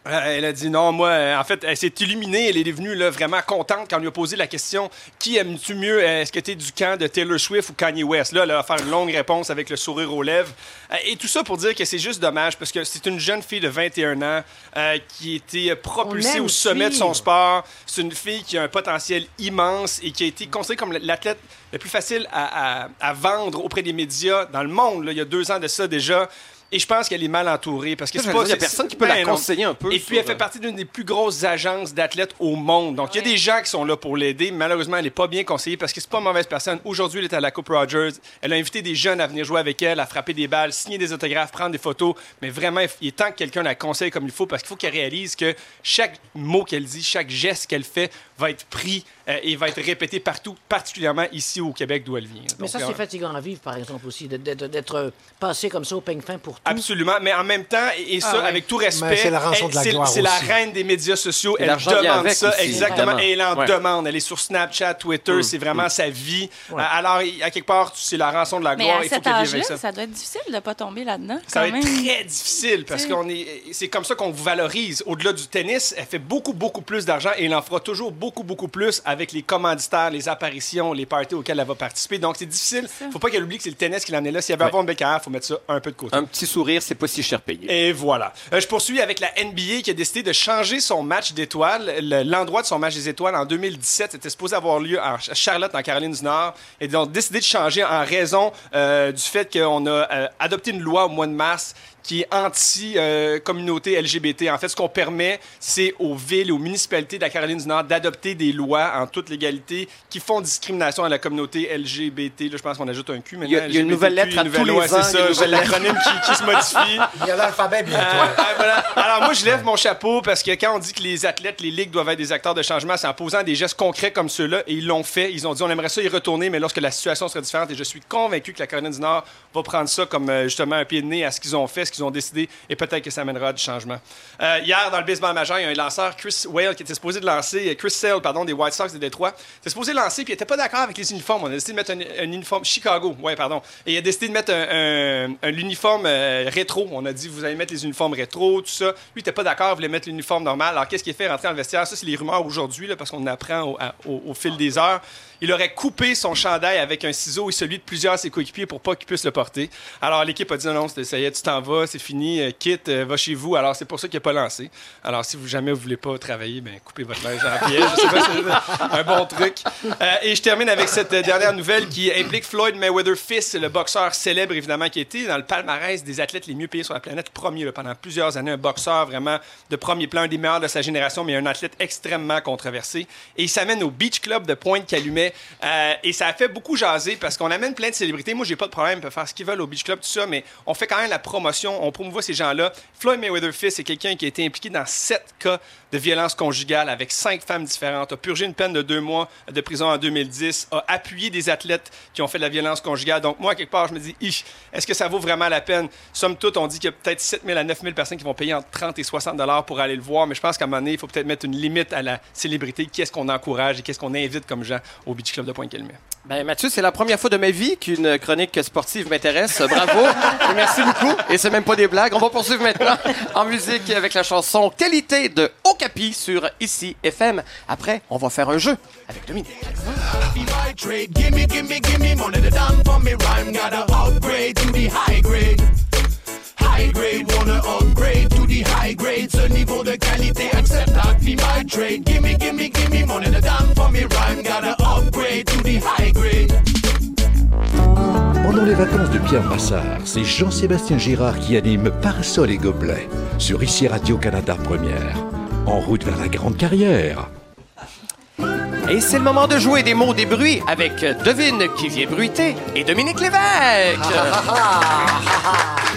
Euh, Elle a dit non, moi, euh, en fait, elle s'est illuminée. Elle est devenue là, vraiment contente quand on lui a posé la question Qui aimes-tu mieux? Est-ce que tu es du camp de Taylor Swift ou Kanye West Là, elle a faire une longue réponse avec le sourire aux lèvres. Euh, et tout ça pour dire que c'est juste dommage parce que c'est une jeune fille de 21 ans euh, qui a été propulsée au sommet de son sport. C'est une fille qui a un potentiel immense et qui a été considérée comme l'athlète le plus facile à, à- à vendre auprès des médias dans le monde. là. il y a deux ans de ça déjà. Et je pense qu'elle est mal entourée parce que c'est pas. dire, il y a personne qui peut ben la non. conseiller un peu Et puis, elle euh, fait partie d'une des plus grosses agences d'athlètes au monde. Donc, il y a des gens qui sont là pour l'aider. Malheureusement, elle n'est pas bien conseillée parce que c'est pas une mauvaise personne. Aujourd'hui, elle est à la Coupe Rogers. Elle a invité des jeunes à venir jouer avec elle, à frapper des balles, signer des autographes, prendre des photos. Mais vraiment, il est temps que quelqu'un la conseille comme il faut parce qu'il faut qu'elle réalise que chaque mot qu'elle dit, chaque geste qu'elle fait va être pris euh, et va être répété partout, particulièrement ici au Québec d'où elle vient. Mais ça, euh, c'est fatigant à vivre, par exemple, aussi, d'être d'être euh, passé comme ça au peigne fin pour tout. Absolument, mais en même temps, et, ça, Ah ouais. avec tout respect, Mais c'est la rançon elle- de la c'est- gloire c'est la aussi. reine des médias sociaux. Et Elle demande ça, aussi, exactement, évidemment. et elle en Ouais. demande. Elle est sur Snapchat, Twitter, c'est vraiment sa vie. Euh, Alors, il- à quelque part, c'est la rançon de la Mais gloire. à Il faut cet âge-là, ça. ça doit être difficile de ne pas tomber là-dedans. Ça va être très difficile parce qu'on est. C'est comme ça qu'on vous valorise. Au-delà du tennis, elle fait beaucoup, beaucoup plus d'argent et elle en fera toujours beaucoup, beaucoup plus avec les commanditaires, les apparitions, les parties auxquelles elle va participer. Donc, c'est difficile. Faut pas qu'elle oublie que c'est le tennis qui l'emmenait là. Si elle veut Ouais. avoir une belle carrière, faut mettre ça un peu de côté. Un petit sourire, c'est pas si cher payé. Et voilà. Euh, je poursuis avec la NBA qui a décidé de changer son match d'étoiles. Le- L'endroit de son match des étoiles en 2017 était supposé avoir lieu à Charlotte, en Caroline du Nord. Et ils ont décidé de changer en raison euh, du fait qu'on a euh, adopté une loi au mois de mars qui est anti-communauté LGBT. En fait, ce qu'on permet, c'est aux villes et aux municipalités de la Caroline du Nord d'adopter des lois en toute légalité qui font discrimination à la communauté LGBT. Là, je pense qu'on ajoute un Q maintenant. Il y a- il y a une nouvelle lettre à une nouvelle tous les loi, ans, C'est il y a une ça, lettre. l'acronyme qui, qui se modifie. Il y a l'alphabet bientôt. Euh, voilà. Alors moi, je lève mon chapeau parce que quand on dit que les athlètes, les ligues doivent être des acteurs de changement, c'est en posant des gestes concrets comme ceux-là. Et ils l'ont fait. Ils ont dit on aimerait ça y retourner, mais lorsque la situation sera différente. Et je suis convaincu que la Caroline du Nord va prendre ça comme euh, justement un pied de nez à ce qu'ils ont fait, ce qu'ils ont décidé. Et peut-être que ça amènera du changement. Euh, hier, dans le baseball majeur, il y a un lanceur, Chris Whale, qui était supposé de lancer, euh, Chris Sale, pardon, des White Sox de Détroit. Était supposé lancer, puis il n'était pas d'accord avec les uniformes. On a décidé de mettre un, un uniforme Chicago, ouais, pardon. Et il a décidé de mettre un, un- un uniforme euh, rétro. On a dit, vous allez mettre les uniformes rétro, tout ça. Lui, il n'était pas d'accord, il voulait mettre l'uniforme normal. Alors, qu'est-ce qu'il fait? Rentrer dans le vestiaire? Ça, c'est les rumeurs aujourd'hui, parce qu'on apprend au fil des heures. Il aurait coupé son chandail avec un ciseau et celui de plusieurs de ses coéquipiers pour pas qu'il puisse le porter. Alors, l'équipe a dit non, non, ça y est, tu t'en vas, c'est fini, euh, quitte, euh, va chez vous. Alors, c'est pour ça qu'il n'a pas lancé. Alors, si vous jamais vous voulez pas travailler, ben, coupez votre linge en piège. Je sais pas si c'est un bon truc. Euh, et je termine avec cette dernière nouvelle qui implique Floyd Mayweather fils, le boxeur célèbre évidemment qui été dans le palmarès des athlètes les mieux payés sur la planète, premier pendant plusieurs années, un boxeur vraiment de premier plan, un des meilleurs de sa génération, mais un athlète extrêmement controversé. Et il s'amène au Beach Club de Pointe-Calumet. Euh, et ça a fait beaucoup jaser parce qu'on amène plein de célébrités. Moi, j'ai pas de problème, ils peuvent faire ce qu'ils veulent au Beach Club, tout ça, mais on fait quand même la promotion, on promouvoit ces gens-là. Floyd Mayweather fils, c'est quelqu'un qui a été impliqué dans sept cas de violence conjugale avec cinq femmes différentes, a purgé une peine de deux mois de prison en 2010, a appuyé des athlètes qui ont fait de la violence conjugale. Donc, moi, quelque part, je me dis, est-ce que ça vaut vraiment la peine? Somme toute, on dit qu'il y a peut-être 7 000 à 9 000 personnes qui vont payer entre 30 et 60 dollars pour aller le voir, mais je pense qu'à un moment donné, il faut peut-être mettre une limite à la célébrité. Qu'est-ce qu'on encourage et qu'est-ce qu'on invite comme gens au Beach Club de Pointe-Calumet? Ben, Mathieu, c'est la première fois de ma vie qu'une chronique sportive m'intéresse. Bravo. Et merci beaucoup. Et c'est même pas des blagues. On va poursuivre maintenant en musique avec la chanson Qualité de Okapi sur Ici FM. Après, on va faire un jeu avec Dominique. High grade. High grade, wanna upgrade to the high grade. Ce niveau de qualité, accept that be my trade. Gimme, gimme, gimme money to down for me rhyme. Gotta upgrade to the high grade. Pendant les vacances de Pierre Massard, c'est Jean-Sébastien Girard qui anime Parasol et Gobelets sur ICI Radio-Canada Première. En route vers la grande carrière. Et c'est le moment de jouer des mots, des bruits avec Devine qui vient bruiter et Dominique Lévesque.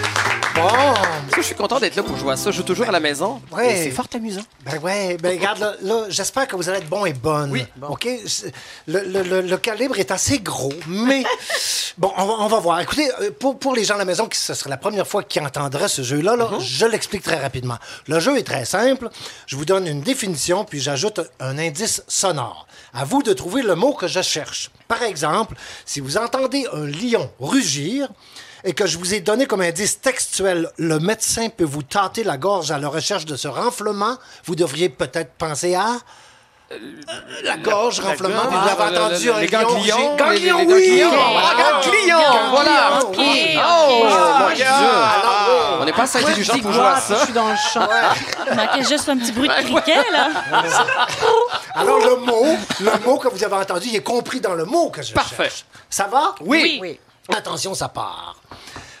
Bon, je suis content d'être là pour jouer à ça. Je joue toujours à la maison. Ouais. C'est fort amusant. ben ouais, ben regarde, là, là, j'espère que vous allez être bon et bonne. Oui. OK? C'est- Le, le- le- le calibre est assez gros, mais bon, on va, on va voir. Écoutez, euh, pour, pour les gens à la maison, qui ce serait la première fois qu'ils entendraient ce jeu-là, là, je l'explique très rapidement. Le jeu est très simple. Je vous donne une définition, puis j'ajoute un indice sonore. À vous de trouver le mot que je cherche. Par exemple, si vous entendez un lion rugir, et que je vous ai donné comme indice textuel, le médecin peut vous tâter la gorge à la recherche de ce renflement, vous devriez peut-être penser à... euh, La gorge, renflement, gorge. vous l'avez Ah, entendu, un les lion, ganglions, j'ai- les- Ganglion, les oui! ganglions. Ah, Ah, ganglion, voilà. oui. Oh, Ah, mon Dieu. On n'est pas assez intelligent pour jouer à ça. je suis dans le champ. Il manquait juste un petit bruit de criquet, là. Alors, le mot, le mot que vous avez entendu, il est compris dans le mot que je Parfait. cherche. Ça va? Oui. Oui. Attention, ça part.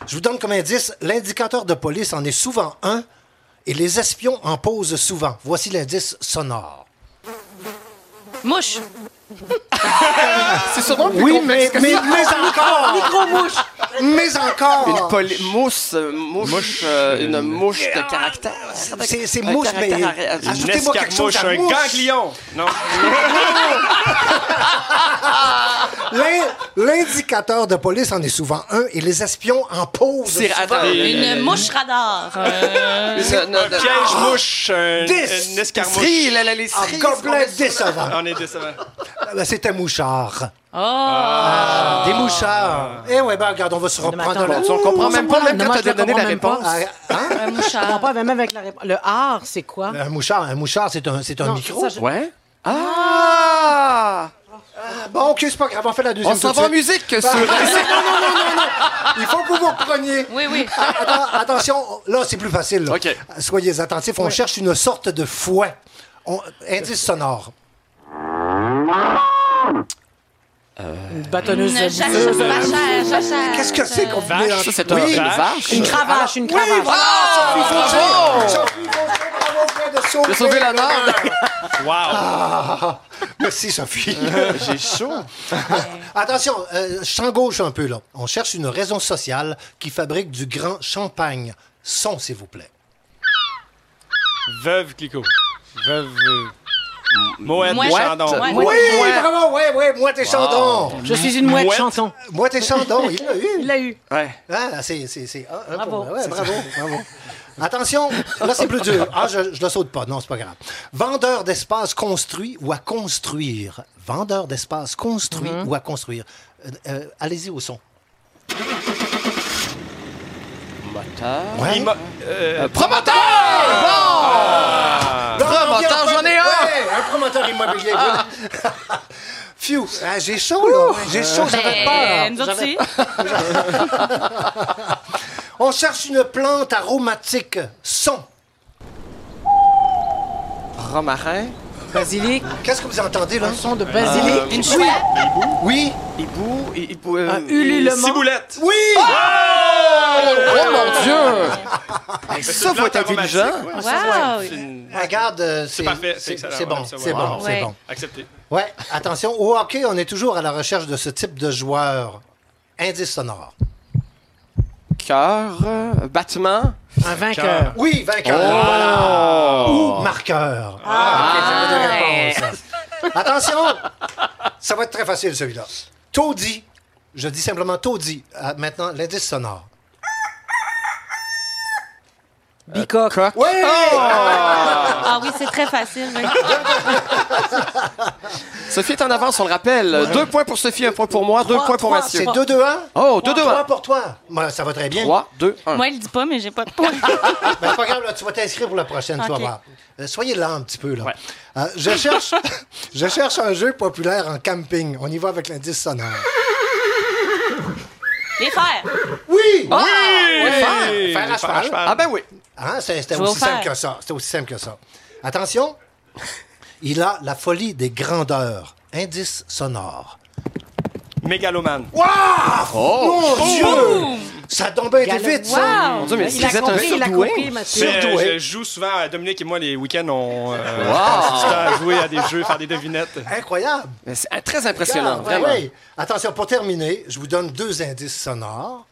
Je vous donne comme indice, l'indicateur de police en est souvent un et les espions en posent souvent. Voici l'indice sonore. Mouche. C'est sûrement plus Oui, mais, que mais, ça. mais encore! Micro-mouche! Mais encore! Une poli- mousse, euh, mouche, euh, une mouche de caractère. C'est c'est Un mouche, mais ajoutez-moi quelque chose à un ganglion. Non. L'in- L'indicateur de police en est souvent un et les espions en posent C'est- souvent. attends, Une Euh, mouche radar. Euh, Une- Un piège mouche, un, Dix. une escarmouche. Cerise, la- la- les Un cerises, gobelet décevant. On est décevant. Ah, C'était mouchard. Oh! Des mouchards. Eh ouais, ben regarde, on va se reprendre. la- On comprend même pas, même Non, quand tu as donné la réponse. Ah, hein? Un mouchard. pas, mais même avec la réponse. Le art, c'est quoi? Un mouchard, un mouchard, c'est un, c'est un Non, micro. ça, je- Ouais. Ah! Bon, ok, c'est pas grave, on fait la deuxième. On s'en va en musique sur... non, non, non, non, non. Il faut que vous vous repreniez. Oui, oui. Attends, attention, là, c'est plus facile. là. OK. Soyez attentifs, on cherche une sorte de fouet. On- Indice sonore. Une bâtonneuse bouffe. Qu'est-ce que c'est qu'on Ça, c'est un Oui. une vache. Une cravache, une Oui, cravache. voilà, Sophie Fauché. Sophie bravo, vient de sauver De sauver la l'honneur. Wow. Ah, merci, Sophie. J'ai chaud. Attention, euh, champ gauche un peu, là. On cherche une raison sociale qui fabrique du grand champagne. Son, s'il vous plaît. Veuve Clicquot. Veuve. Moët Mouette. Chandon. Ouais. Oui, ouais. bravo, oui, oui, moi, t'es chandon. Je suis une mouette Mouette. chanson. Moi, t'es chandon. Il l'a eu. Il l'a eu. Ouais. Ah, c'est, c'est, c'est, ah, un Bravo. Ouais, bravo, bravo. Attention, là, c'est plus dur. Ah, je, je le saute pas. Non, c'est pas grave. Vendeur d'espace construit ou à construire. Vendeur d'espace construit ou à construire. Euh, euh, allez-y au son. Moteur. Ouais. Euh, Promoteur! Non, promoteur, ai un! Promoteur immobilier. voilà. Phew, ah, j'ai chaud, là. J'ai chaud, j'avais peur. Ben, nous autres J'avais- aussi. On cherche une plante aromatique. Son. Romarin. Basilic. Qu'est-ce que vous entendez, là? Un son de basilic. Une chouette. Oui. Hibou. hibou euh, Un ululement. Ciboulette. Oui! Oh mon Dieu! Hey, ça, faut être intelligent. ouais. Wow! C'est une- Regarde, euh, c'est parfait. bon, c'est bon, Wow. c'est bon. Accepté. Ouais, attention, au hockey, on est toujours à la recherche de ce type de joueur. Indice sonore. Cœur. euh, battement. Un vainqueur. Oui, vainqueur. Oh! Voilà. Ou marqueur. Ah, réponses. Attention, ça va être très facile celui-là. Taudis. Je dis simplement taudis. Ah, maintenant, l'indice sonore. Bicoque. Coq. Oui! Ah oui, c'est très facile. oui. Sophie est en avance, on le rappelle. Deux points pour Sophie, un point pour moi, deux points pour Mathieu. C'est 2-2-1? Oh, 2-2-1. 3 pour toi. Moi, ça va très bien. 3, 2, 1. Moi, il dit pas, mais j'ai pas de points. Ben, c'est pas grave, là, tu vas t'inscrire pour la prochaine, tu vas Ok. voir. Euh, soyez là un petit peu. Là. Ouais. Euh, je, cherche, je cherche un jeu populaire en camping. On y va avec l'indice sonore. Les fers. Oui! Ah! Hey, Faire à les cheval. fers à Ah ben oui. Hein, c'est- C'était aussi simple que ça. C'était aussi simple que ça. Attention, il a la folie des grandeurs. Indice sonore. Mégalomane. Oh, Mon Dieu! Ça a tombé été vite, ça. Wow! Mon Dieu, mais Il a vous êtes un compris, il a surdoué. compris, Mathieu. Mais, euh, Surdoué. je joue souvent, euh, Dominique et moi, les week-ends, on euh, Wow. passe du temps à jouer à des jeux, faire des devinettes. Incroyable. Mais C'est euh, très impressionnant, Ouais, vraiment. ouais. Attention, pour terminer, je vous donne deux indices sonores.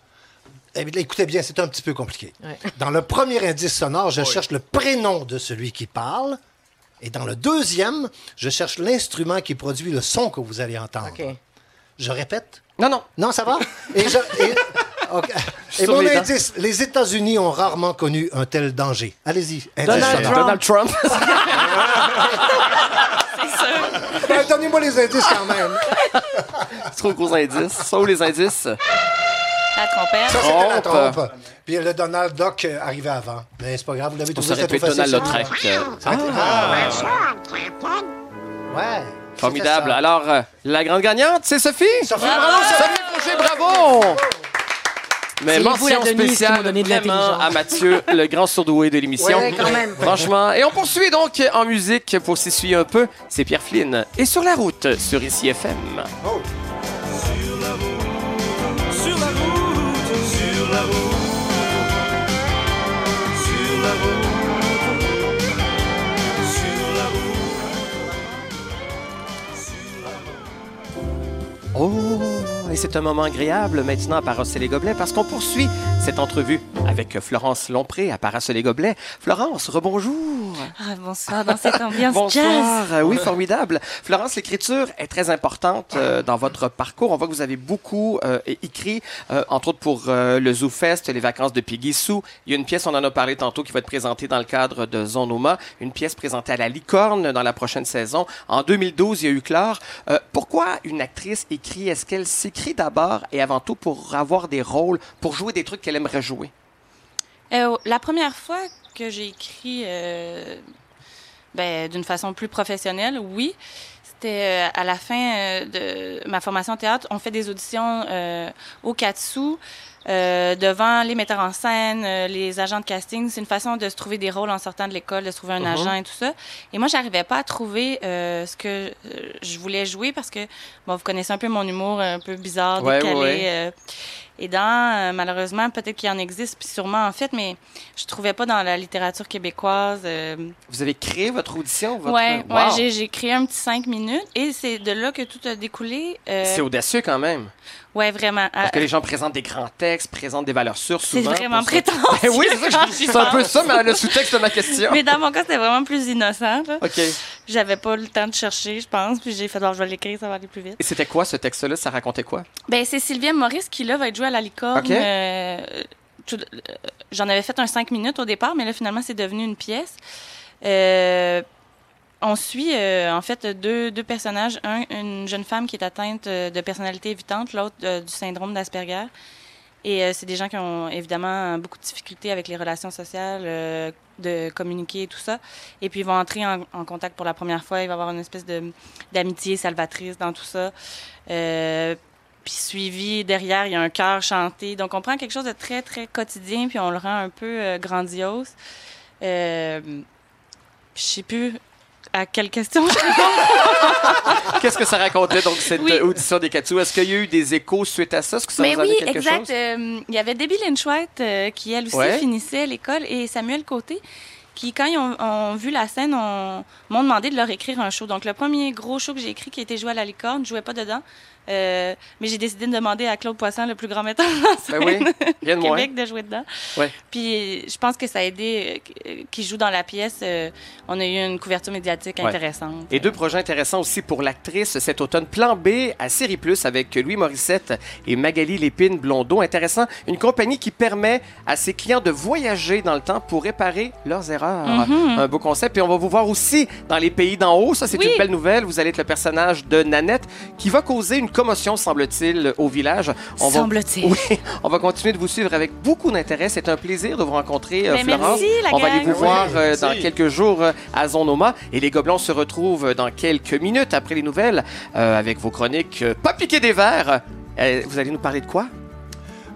Eh bien, Écoutez bien, c'est un petit peu compliqué. Ouais. Dans le premier indice sonore, je cherche le prénom de celui qui parle. Et dans le deuxième, je cherche l'instrument qui produit le son que vous allez entendre. OK. Je répète? Non, non. Non, ça va? Et, je- et- mon les dents. indice, les États-Unis ont rarement connu un tel danger. Allez-y, indice Donald. Donald Trump. Ben, Donnez-moi les indices quand même. C'est trop gros indices. Ça où les indices? La trompette. Ça, c'était la Trompe. Puis le Donald Duck arrivait avant. Mais c'est pas grave, vous l'avez Ça trouvé, aurait c'était pu être trop Donald facile. Lautrec. Ça aurait été- Ah. Ouais. Formidable. Alors, euh, la grande gagnante, c'est Sophie. Sophie, bravo, Sophie Fauché, bravo! Mais mention spéciale donné de vraiment à Mathieu, le grand surdoué de l'émission. Ouais, quand même. Franchement. Et on poursuit donc en musique pour s'essuyer un peu. C'est Pierre Flynn. Et sur la route, sur ICI FM. Oh. Sur la route, sur la route, sur la route, route. Oh, et c'est un moment agréable maintenant à Parasol les Gobelets parce qu'on poursuit cette entrevue avec Florence Lompré à Parasol les Gobelets. Florence, rebonjour. Ah, bonsoir dans cette ambiance Bonsoir. jazz. Oui, formidable. Florence, l'écriture est très importante euh, dans votre parcours. On voit que vous avez beaucoup euh, écrit, euh, entre autres pour le Zoo Fest, les vacances de Piggy. Il y a une pièce, on en a parlé tantôt, qui va être présentée dans le cadre de Zonoma, une pièce présentée à la Licorne dans la prochaine saison. En 2012, il y a eu Clore. Pourquoi une actrice écrit? Est-ce qu'elle s'écrit d'abord et avant tout pour avoir des rôles, pour jouer des trucs qu'elle aimerait jouer? Euh, la première fois que j'ai écrit euh, ben, d'une façon plus professionnelle, oui. C'était euh, à la fin euh, de ma formation en théâtre. On fait des auditions euh, au Katsu euh, devant les metteurs en scène, euh, les agents de casting. C'est une façon de se trouver des rôles en sortant de l'école, de se trouver un Mhm. agent et tout ça. Et moi, j'arrivais pas à trouver euh, ce que je voulais jouer parce que, bon, vous connaissez un peu mon humour un peu bizarre, décalé. ouais, ouais. euh, et dans, euh, malheureusement, peut-être qu'il y en existe, puis sûrement en fait, mais je trouvais pas dans la littérature québécoise. euh, Vous avez créé votre audition? Votre... Ouais, Wow. ouais, j'ai, créé un petit cinq minutes et c'est de là que tout a découlé. euh, C'est audacieux quand même. ouais, vraiment. Parce Ah, que les gens présentent des grands textes, présentent des valeurs sûres c'est souvent. vraiment pour ça. prétentieux. Ben oui, c'est c'est un peu ça, mais le sous-texte de ma question. Mais dans mon cas, c'était vraiment plus innocent. là. OK. J'avais pas le temps de chercher, je pense, puis j'ai fait, alors je vais l'écrire, ça va aller plus vite. Et c'était quoi ce texte-là? Ça racontait quoi? Ben, c'est Sylvia Maurice qui, là, va être jouée à la licorne. Euh, euh, J'en avais fait un cinq minutes au départ, mais là, finalement, c'est devenu une pièce. Euh, on suit, euh, en fait, deux, deux personnages. Un, une jeune femme qui est atteinte de personnalité évitante, l'autre euh, du syndrome d'Asperger. Et euh, c'est des gens qui ont évidemment beaucoup de difficultés avec les relations sociales, de communiquer et tout ça. Et puis ils vont entrer en, en contact pour la première fois. Il va y avoir une espèce d'amitié salvatrice dans tout ça. Puis suivi derrière, il y a un chœur chanté. Donc on prend quelque chose de très, très quotidien, puis on le rend un peu euh, grandiose. Euh, je sais plus à quelle question. Qu'est-ce que ça racontait, donc, cette Oui. euh, audition des Katsu? Est-ce qu'il y a eu des échos suite à ça? Est-ce que ça Mais vous a oui, quelque exact. chose? Euh, Il y avait Debbie Lynch-White euh, qui, elle aussi, Ouais. finissait l'école et Samuel Côté qui, quand ils ont, ont vu la scène, ont- m'ont demandé de leur écrire un show. Donc, le premier gros show que j'ai écrit qui a été joué à la licorne, je jouais pas dedans. Euh, mais j'ai décidé de demander à Claude Poisson, le plus grand metteur en scène Ben oui, rien de moins. Québec, de jouer dedans. Ouais. Puis je pense que ça a aidé euh, qui joue dans la pièce. euh, on a eu une couverture médiatique Ouais. intéressante. Et deux projets intéressants aussi pour l'actrice cet automne. Plan B à Série Plus avec Louis Morissette et Magali Lépine Blondeau. Intéressant, une compagnie qui permet à ses clients de voyager dans le temps pour réparer leurs erreurs. Mhm. Un beau concept. Et on va vous voir aussi dans les pays d'en haut. Ça, c'est Oui. une belle nouvelle. Vous allez être le personnage de Nanette qui va causer une commotion, semble-t-il, au village. On va- Semble-t-il. Oui, on va continuer de vous suivre avec beaucoup d'intérêt. C'est un plaisir de vous rencontrer, euh, Ben, Florence. merci, la on va aller vous voir Oui, euh, merci. dans quelques jours euh, à Zonoma. Et les Gobelins se retrouvent dans quelques minutes après les nouvelles euh, avec vos chroniques Pas piquer des verres. Euh, vous allez nous parler de quoi?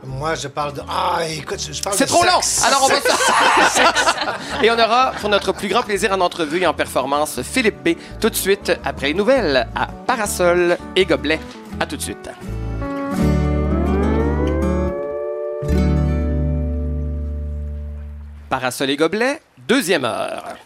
Moi, je parle de. Ah, écoute, je parle C'est trop long! sexe. Alors on va Et on aura, pour notre plus grand plaisir en entrevue et en performance, Philippe B. tout de suite après les nouvelles à Parasol et Gobelet. À tout de suite. Parasol et Gobelet, deuxième heure.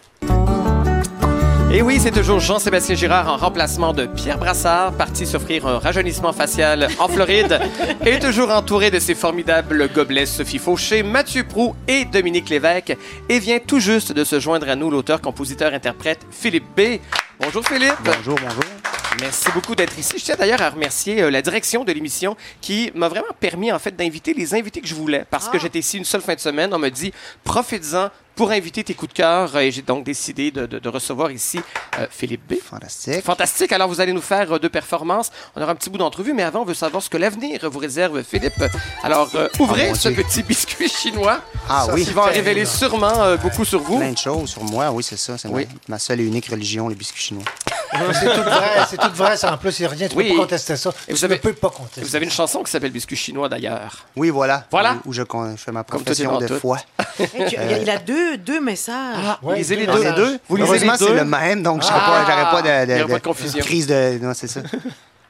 Et oui, c'est toujours Jean-Sébastien Girard en remplacement de Pierre Brassard, parti s'offrir un rajeunissement facial en Floride, et toujours entouré de ses formidables gobelets Sophie Fauché, Mathieu Prou et Dominique Lévesque, et vient tout juste de se joindre à nous l'auteur, compositeur, interprète Philippe B. Bonjour Philippe. Bonjour, bonjour. Merci beaucoup d'être ici. Je tiens d'ailleurs à remercier euh, la direction de l'émission qui m'a vraiment permis en fait d'inviter les invités que je voulais parce que Ah. j'étais ici une seule fin de semaine. On me dit profites-en pour inviter tes coups de cœur. Et j'ai donc décidé de, de- de recevoir ici euh, Philippe B. Fantastique. Fantastique. Alors, vous allez nous faire euh, deux performances. On aura un petit bout d'entrevue, mais avant, on veut savoir ce que l'avenir vous réserve, Philippe. Alors, euh, ouvrez Oh, ce Dieu. petit biscuit chinois. Ah oui. Qui va en révéler sûrement beaucoup sur vous. Plein de choses sur moi, oui, c'est ça. C'est Oui. ma, ma seule et unique religion, les biscuits chinois. C'est tout vrai, c'est tout vrai, ça en plus, il n'y a rien, tu Oui. peux pas contester ça. Et vous tu avez- ne peux pas contester. Vous avez une chanson qui s'appelle Biscuit chinois, d'ailleurs. Oui, voilà. Voilà. Où, où je, fais ma profession de foi. Tu- il, a, il a deux, deux messages. Ouais, lisez les deux deux. messages. deux. Vous lisez les deux? c'est le même, donc je Ah! n'aurais pas, de, Il y de- de de confusion. crise de. Non, c'est ça.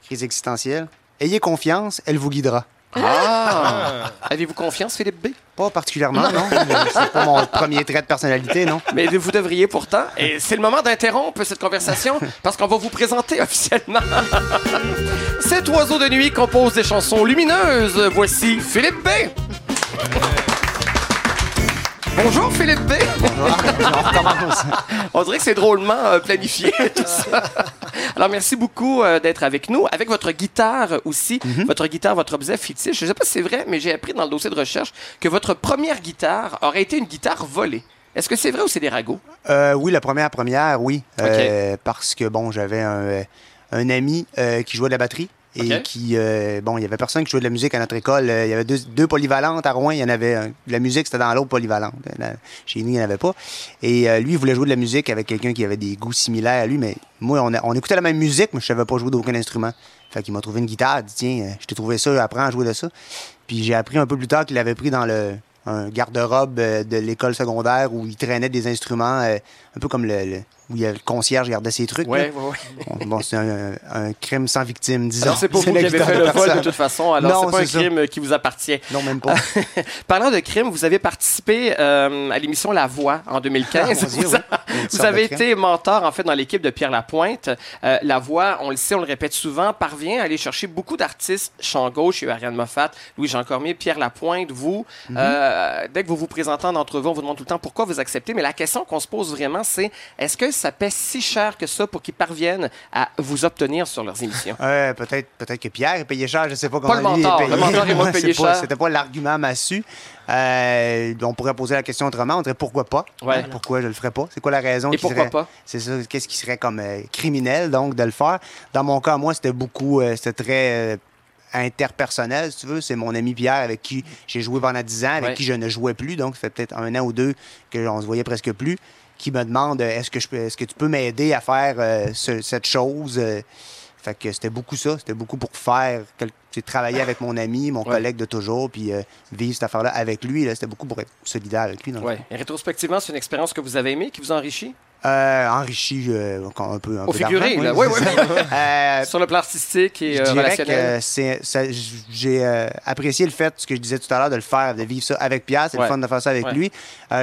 crise existentielle. Ayez confiance, elle vous guidera. Ah! Avez-vous confiance, Philippe B? Pas particulièrement, non. c'est pas mon premier trait de personnalité, non. Mais vous devriez pourtant. Et c'est le moment d'interrompre cette conversation parce qu'on va vous présenter officiellement. Cet oiseau de nuit compose des chansons lumineuses. Voici Philippe B. Bonjour Philippe B. on dirait que c'est drôlement euh, planifié tout ça. Alors merci beaucoup euh, d'être avec nous, avec votre guitare aussi, votre guitare, votre objet fétiche. Je ne sais pas si c'est vrai, mais j'ai appris dans le dossier de recherche que votre première guitare aurait été une guitare volée. Est-ce que c'est vrai ou c'est des ragots? Euh, oui, la première première, oui. Euh, parce que, bon, j'avais un, un ami euh, qui jouait de la batterie. Et qui, euh, bon, il y avait personne qui jouait de la musique à notre école. Euh, Il y avait deux, deux polyvalentes à Rouen. Il y en avait un- la musique, c'était dans l'autre polyvalente. Là, Chez nous, il n'y en avait pas. Et euh, lui, il voulait jouer de la musique avec quelqu'un qui avait des goûts similaires à lui. Mais moi, on, a- on écoutait la même musique, mais je savais pas jouer d'aucun instrument. Fait qu'il m'a trouvé une guitare. Il dit, tiens, euh, je t'ai trouvé ça, apprends à jouer de ça. Puis j'ai appris un peu plus tard qu'il l'avait pris dans le un garde-robe euh, de l'école secondaire où il traînait des instruments, euh, un peu comme le, le- où il y a le concierge gardait ses trucs. Ouais, là. ouais, ouais. Bon, c'est un, un crime sans victime, disons. Alors, c'est pas vous qui avez fait le vol de toute façon, alors Non, c'est pas un ça. crime euh, qui vous appartient. Non, même pas. Parlant de crime, vous avez participé euh, à l'émission La Voix en 2015. Ah, vous, oui. a- vous avez été mentor en fait dans l'équipe de Pierre Lapointe. Euh, la Voix, on le sait, on le répète souvent, parvient à aller chercher beaucoup d'artistes. Champ gauche, il y a eu Ariane Moffat, Louis-Jean Cormier, Pierre Lapointe, vous. Mhm. euh, dès que vous vous présentez en entrevue, on vous demande tout le temps pourquoi vous acceptez. Mais la question qu'on se pose vraiment, c'est est-ce que ça paie si cher que ça pour qu'ils parviennent à vous obtenir sur leurs émissions? Euh, peut-être, peut-être que Pierre est payé cher, je sais pas comment le lui est mentor. payé. Le mentor est moins payé pas- cher. C'était pas l'argument massu. Euh, on pourrait poser la question autrement. On dirait pourquoi pas? Ouais. Pourquoi je le ferais pas? C'est quoi la raison Et qui pourquoi serait- pas? C'est ça. Qu'est-ce qui serait comme euh, criminel, donc, de le faire? Dans mon cas, moi, c'était beaucoup... euh, c'était très... interpersonnel, si tu veux. C'est mon ami Pierre avec qui j'ai joué pendant 10 ans, avec Ouais. qui je ne jouais plus. Donc, ça fait peut-être un an ou deux qu'on se voyait presque plus. Qui me demande euh, est-ce que, je peux, est-ce que tu peux m'aider à faire euh, ce- cette chose euh, Fait que c'était beaucoup ça. C'était beaucoup pour faire, c'est travailler avec mon ami, mon Ouais. collègue de toujours, puis euh, vivre cette affaire-là avec lui. là. C'était beaucoup pour être solidaire avec lui. Ouais. Et rétrospectivement, c'est une expérience que vous avez aimée, qui vous enrichit? Euh, enrichi euh, un peu. Un Au peu figuré, là. oui, Oui. Euh, Sur le plan artistique et je dirais relationnel. que c'est, ça- j'ai apprécié le fait, ce que je disais tout à l'heure, de le faire, de vivre ça avec Pierre. C'est Ouais. le fun de faire ça avec Ouais. lui.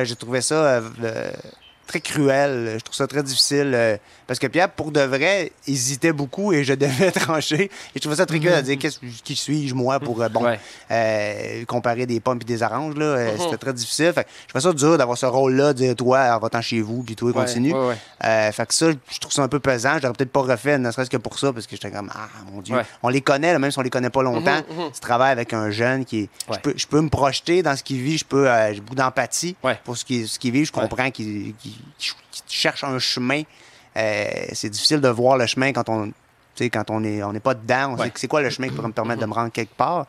J'ai trouvé ça très cruel. Je trouve ça très difficile. euh, parce que Pierre, pour de vrai, hésitait beaucoup et je devais trancher. Et je trouvais ça très cruel de dire qu'est-ce, qui suis-je, moi, pour euh, bon. Ouais. euh, comparer des pommes et des oranges. Là, Euh, Mhm. C'était très difficile. Fait que je trouvais ça dur d'avoir ce rôle-là, de dire toi, va-t'en chez vous, puis toi, Ouais, continue. ouais, ouais. Euh, fait que ça, je trouve ça un peu pesant. Je l'aurais peut-être pas refait, ne serait-ce que pour ça, parce que j'étais comme, ah, mon Dieu. Ouais. On les connaît, là, même si on les connaît pas longtemps. Mhm, mhm. Tu travailles avec un jeune qui est. Ouais. Je, peux, je peux me projeter dans ce qu'il vit, je peux. euh, J'ai beaucoup d'empathie Ouais. pour ce qu'il ce qu'il vit. Je comprends qu'il qu'il- cherche un chemin. Euh, c'est difficile de voir le chemin quand on. tu sais, quand on n'est on pas dedans, on Ouais. sait que c'est quoi le chemin qui pourrait me permettre de me rendre quelque part.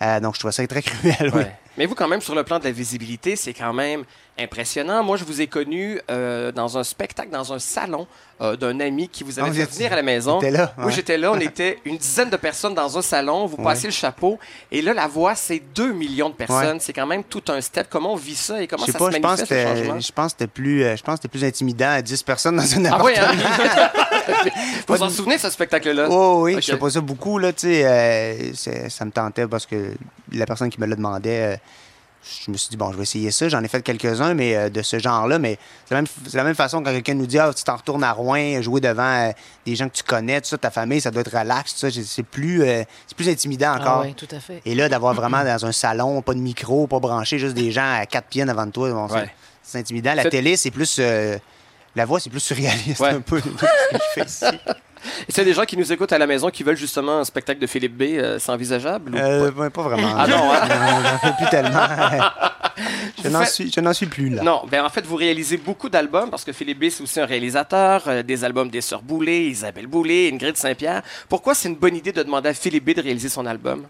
Euh, donc, je trouve ça très cruel. oui. Mais vous, quand même, sur le plan de la visibilité, c'est quand même impressionnant. Moi, je vous ai connu euh, dans un spectacle, dans un salon euh, d'un ami qui vous avait Ah, fait venir à la maison. T'étais là? Oui, j'étais là. On était une dizaine de personnes dans un salon. Vous Ouais. passez le chapeau. Et là, la voix, c'est 2 millions de personnes. Ouais. C'est quand même tout un step. Comment on vit ça et comment Je ça pas, se je pense, manifeste, le c'était- changement? je pense que c'était plus, euh, je pense que plus intimidant à 10 personnes dans un Ah oui, appartement. hein? vous vous en souvenez de ce spectacle-là? Oh oui, Ok. je fais pas ça beaucoup, là, tu sais. c'est- ça me tentait parce que la personne qui me le demandait, je me suis dit, bon, je vais essayer ça. J'en ai fait quelques-uns, mais euh, de ce genre-là. Mais c'est la, même- c'est la même façon quand quelqu'un nous dit, ah, tu t'en retournes à Rouen, jouer devant euh, des gens que tu connais, tout ça, ta famille, ça doit être relax, tout ça. C'est- plus, euh, c'est plus intimidant encore. Ah oui, tout à fait. Et là, d'avoir vraiment dans un salon, pas de micro, pas branché, juste des gens à quatre pieds devant de toi, bon, c'est- Ouais. c'est intimidant. La C'est- télé, c'est plus. euh, la voix, c'est plus surréaliste Ouais. un peu de ce que je fais ici. Et a des gens qui nous écoutent à la maison qui veulent justement un spectacle de Philippe B, euh, c'est envisageable? ou Euh, ouais, pas vraiment. Ah non, hein? J'en fais plus tellement. Je n'en suis, je n'en suis plus là. Non, ben en fait, vous réalisez beaucoup d'albums parce que Philippe B, c'est aussi un réalisateur, euh, des albums des Sœurs Boulay, Isabelle Boulay, Ingrid Saint-Pierre. Pourquoi c'est une bonne idée de demander à Philippe B de réaliser son album?